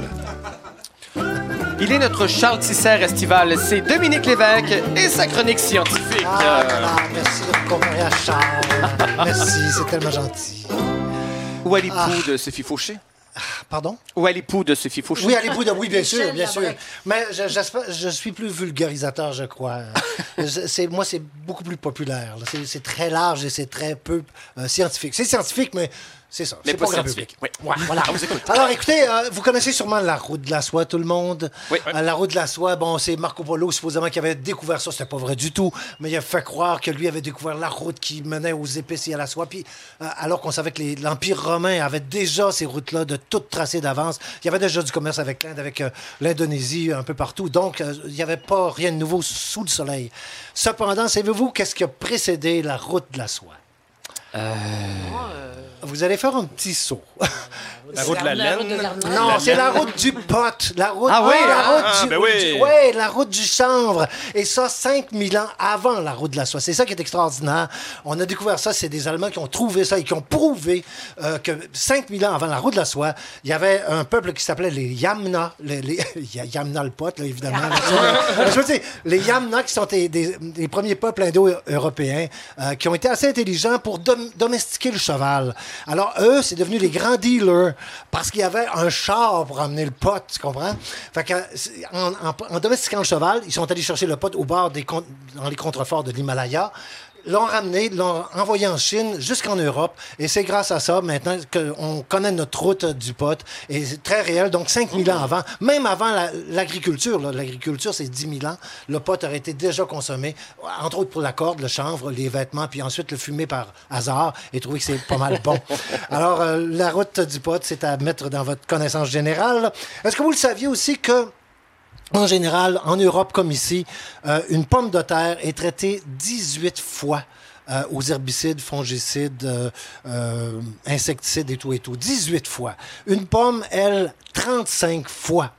Il est notre Charles Tisser estival. C'est Dominique Lévesque et sa chronique scientifique. Ah, merci de à Charles. merci, c'est tellement gentil. Où est l'époux de Sophie Fauché? Pardon? Ou à l'époux de Sophie Fauché. Oui, à l'époux de oui, bien sûr, bien sûr. Mais je, suis plus vulgarisateur, je crois. C'est, moi, c'est beaucoup plus populaire. c'est très large et c'est très peu euh, scientifique. C'est scientifique, mais c'est ça. Mais c'est pas grand public. Oui. Ouais, voilà. On vous écoute. Alors, écoutez, euh, vous connaissez sûrement la route de la soie, tout le monde. Oui. Euh, la route de la soie, bon, c'est Marco Polo, supposément, qui avait découvert ça. C'était pas vrai du tout, mais il a fait croire que lui avait découvert la route qui menait aux épices et à la soie. Puis, euh, alors qu'on savait que l'Empire romain avait déjà ces routes-là de toutes tracées d'avance. Il y avait déjà du commerce avec l'Inde, avec euh, l'Indonésie, un peu partout. Donc, euh, il n'y avait pas rien de nouveau sous le soleil. Cependant, savez-vous qu'est-ce qui a précédé la route de la soie? Vous allez faire un petit saut. La route de la laine. Non, c'est la route du pot. La route, Ah oui, la ah, route ah, du, ben oui. du- ouais, la route du chanvre. Et ça, 5000 ans avant la route de la soie. C'est ça qui est extraordinaire. On a découvert ça. C'est des Allemands qui ont trouvé ça et qui ont prouvé euh, que 5000 ans avant la route de la soie, il y avait un peuple qui s'appelait les Yamna. Les, Yamna le pot, là, évidemment. là, je veux dire, les Yamna qui sont des, des- des premiers peuples indo-européens euh, qui ont été assez intelligents pour dom- domestiquer le cheval. Alors, eux, c'est devenu les grands dealers parce qu'il y avait un char pour emmener le pot, tu comprends? En, en- domestiquant le cheval, ils sont allés chercher le pot au bord des dans les contreforts de l'Himalaya l'ont ramené, l'ont envoyé en Chine jusqu'en Europe. Et c'est grâce à ça, maintenant, qu'on connaît notre route du pot. Et c'est très réel. Donc, 5000 ans avant, même avant la- l'agriculture, là, l'agriculture, c'est 10 000 ans, le pot aurait été déjà consommé, entre autres pour la corde, le chanvre, les vêtements, puis ensuite le fumer par hasard et trouver que c'est pas mal bon. Alors, euh, la route du pot, c'est à mettre dans votre connaissance générale. Est-ce que vous le saviez aussi que en général, en Europe comme ici, euh, une pomme de terre est traitée 18 fois euh, aux herbicides, fongicides, euh, insecticides et tout et tout. 18 fois. Une pomme, elle, 35 fois.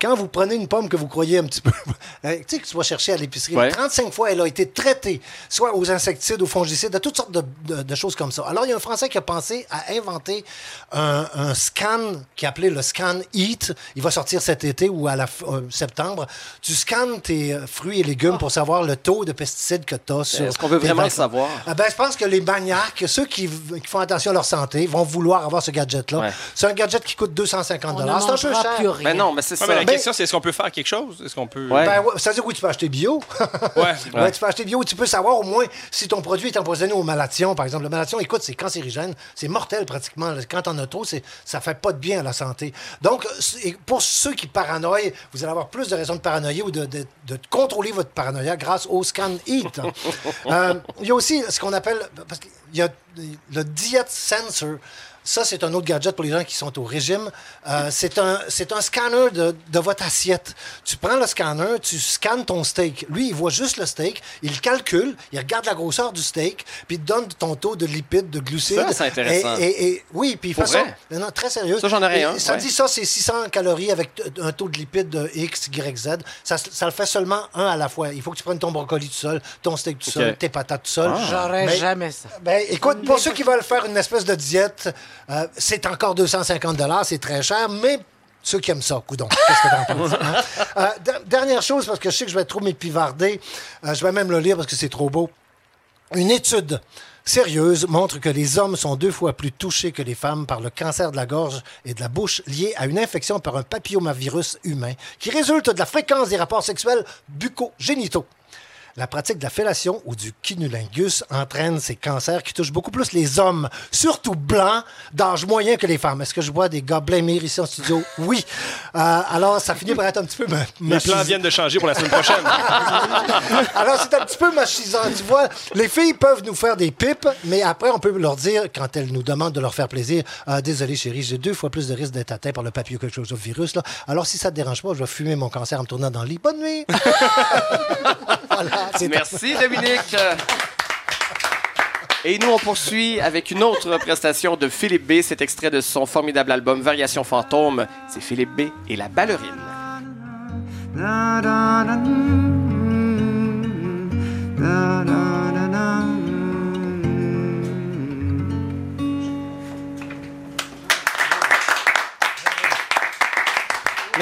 Quand vous prenez une pomme que vous croyez un petit peu, euh, tu sais, que tu vas chercher à l'épicerie, Ouais. 35 fois, elle a été traitée, soit aux insecticides, aux fongicides, à toutes sortes de, de- de choses comme ça. Alors, il y a un Français qui a pensé à inventer un, un scan qui est appelé le scan Eat. Il va sortir cet été ou à la euh, septembre. Tu scannes tes euh, fruits et légumes pour savoir le taux de pesticides que tu as sur Est-ce qu'on veut vraiment le savoir? Ah ben, je pense que les maniaques, ceux qui, font attention à leur santé, vont vouloir avoir ce gadget-là. Ouais. C'est un gadget qui coûte 250 On ne C'est un peu cher. plus rien. Ben non, mais c'est ça. mais la Ben- question, c'est est-ce qu'on peut faire quelque chose? Est-ce qu'on peut. Ouais. Ben, ouais, ça veut dire oui, tu peux acheter bio. Ouais. Ouais, tu peux acheter bio. Tu peux savoir au moins si ton produit est empoisonné au malation, par exemple. Le malation, écoute, c'est cancérigène. C'est mortel pratiquement. Quand on a trop, c'est, ça fait pas de bien à la santé. Donc, pour ceux qui paranoïent, vous allez avoir plus de raisons de paranoïer ou de, de- de contrôler votre paranoïa grâce au scan Eat. Euh, il y a aussi ce qu'on appelle, parce qu'il y a le Diet Sensor. Ça, c'est un autre gadget pour les gens qui sont au régime. Euh, c'est un, c'est un scanner de, de votre assiette. Tu prends le scanner, tu scannes ton steak. Lui, il voit juste le steak, il calcule, il regarde la grosseur du steak, puis il te donne ton taux de lipides, de glucides. Ça, c'est intéressant. Et, et- et- oui, puis il fait Pour ça. vrai? Non, très sérieux. Ça, j'en aurais Et un, Ça ouais. dit ça, c'est 600 calories avec un taux de lipides de X, Y, Z. Ça, ça le fait seulement un à la fois. Il faut que tu prennes ton brocoli tout seul, ton steak tout seul, tes patates tout seul. J'aurais Mais- jamais ça. ben, écoute, pour ceux qui veulent faire une espèce de diète, euh, c'est encore 250 c'est très cher, mais ceux qui aiment ça, coudon. Qu'est-ce que t'en penses? hein? Euh, der- dernière chose, parce que je sais que je vais trop m'épivarder, euh, je vais même le lire parce que c'est trop beau. Une étude sérieuse montre que les hommes sont deux fois plus touchés que les femmes par le cancer de la gorge et de la bouche lié à une infection par un papillomavirus humain qui résulte de la fréquence des rapports sexuels bucco-génitaux. La pratique de la fellation ou du cunnilingus entraîne ces cancers qui touchent beaucoup plus les hommes, surtout blancs, d'âge moyen que les femmes. Est-ce que je vois des gars blêmir ici en studio? Oui. Euh, alors, ça finit par être un petit peu... ma- Les plans viennent de changer pour la semaine prochaine. Alors, c'est un petit peu machisant. Tu vois, les filles peuvent nous faire des pipes, mais après, on peut leur dire, quand elles nous demandent de leur faire plaisir, Ah, désolé, chérie, j'ai deux fois plus de risque d'être atteint par le papillon quelque chose de virus. Là. Alors, si ça te dérange pas, je vais fumer mon cancer en me tournant dans le lit. Bonne nuit! voilà, Merci, Dominique. Et nous, on poursuit avec une autre prestation de Philippe B. Cet extrait de son formidable album Variation fantôme. C'est Philippe B. et la ballerine.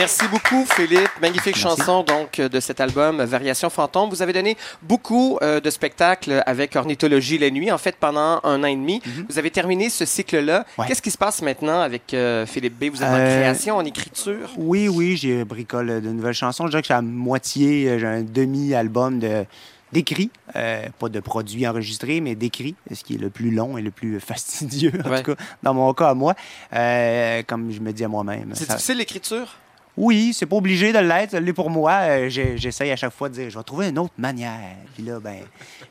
Merci beaucoup, Philippe. Magnifique chanson donc euh, de cet album Variation fantôme. Vous avez donné beaucoup euh, de spectacles avec Ornithologie la nuit, en fait pendant un an et demi. Vous avez terminé ce cycle-là. Ouais. Qu'est-ce qui se passe maintenant avec euh, Philippe B? Vous êtes en Euh, création, en écriture? Oui, oui, j'ai bricole de nouvelles chansons. Je dirais que j'ai à moitié, j'ai un demi-album de d'écrits, Euh, pas de produits enregistrés, mais d'écrits, ce qui est le plus long et le plus fastidieux, en Ouais. tout cas, dans mon cas à moi, Euh, comme je me dis à moi-même. C'est difficile l'écriture? Oui, c'est pas obligé de l'être, l'est pour moi. Euh, J'essaye à chaque fois de dire, je vais trouver une autre manière. Puis là, ben,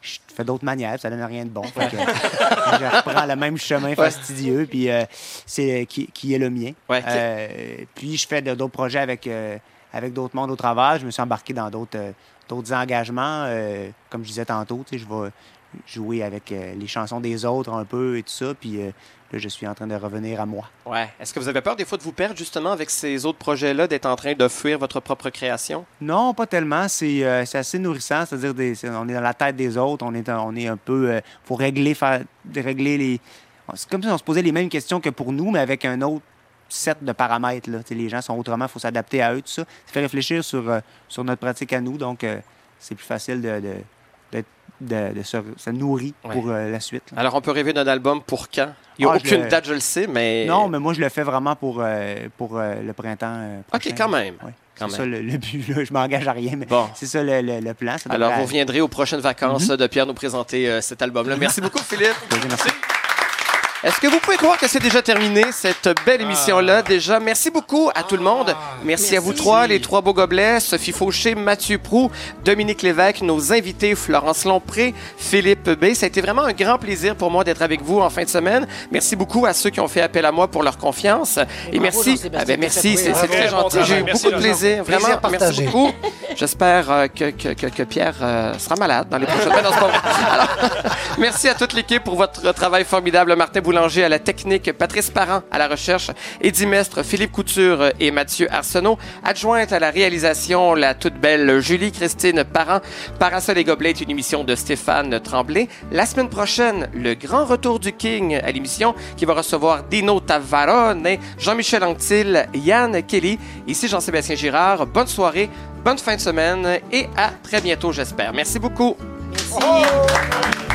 je fais d'autres manières, puis ça donne rien de bon. Fait que, je reprends le même chemin fastidieux, puis euh, c'est qui, qui est le mien. Ouais. Euh, puis je fais d'autres projets avec, euh, avec d'autres mondes au travers. Je me suis embarqué dans d'autres euh, d'autres engagements. euh, comme je disais tantôt, je vais jouer avec euh, les chansons des autres un peu et tout ça. Puis euh, là, je suis en train de revenir à moi. Ouais. Est-ce que vous avez peur des fois de vous perdre justement avec ces autres projets-là, d'être en train de fuir votre propre création? Non, pas tellement. C'est euh, c'est assez nourrissant. C'est-à-dire, on est dans la tête des autres. On est, un- on est un peu. Il faut régler, faire, régler les. C'est comme si on se posait les mêmes questions que pour nous, mais avec un autre set de paramètres. Là. Les gens sont autrement, il faut s'adapter à eux, tout ça. Ça fait réfléchir sur, sur notre pratique à nous. Donc, c'est plus facile de, de, de, nourrir Ouais. pour euh, la suite. là. Alors, on peut rêver d'un album pour quand? Il n'y a Ah, aucune le- date, je le sais, mais. Non, mais moi, je le fais vraiment pour, euh, pour euh, le printemps. Ok, quand même. Ouais. C'est ça le, le but. Là. Je m'engage à rien, mais Bon. c'est ça le, le- le plan. Ça Alors, vous reviendrez aux prochaines vacances Mhm. de Pierre nous présenter cet album-là. Merci beaucoup, Philippe. Merci. Est-ce que vous pouvez croire que c'est déjà terminé, cette belle émission-là? Déjà, merci beaucoup à tout le monde. Merci, à vous trois, les trois beaux gobelets, Sophie Fauché, Mathieu Prou, Dominique Lévesque, nos invités, Florence Lompré, Philippe B. Ça a été vraiment un grand plaisir pour moi d'être avec vous en fin de semaine. Merci beaucoup à ceux qui ont fait appel à moi pour leur confiance. Et, bravo, merci. Ah ben, merci, c'est très gentil. J'ai eu beaucoup de Merci, plaisir. Plaisir Vraiment, merci partagé. beaucoup. J'espère euh, que, que, que- que Pierre euh, sera malade dans les prochaines semaines. Alors, merci à toute l'équipe pour votre travail formidable. Martin Boulanger à la technique, Patrice Parent à la recherche, Eddie Mestre, Philippe Couture et Mathieu Arsenault. Adjointe à la réalisation, la toute belle Julie-Christine Parent. Parasol et Gobelet est une émission de Stéphane Tremblay. La semaine prochaine, le grand retour du King à l'émission qui va recevoir Dino Tavarone, Jean-Michel Anctil, Yann Kelly. Ici Jean-Sébastien Girard. Bonne soirée, bonne fin de semaine et à très bientôt, j'espère. Merci beaucoup. Merci.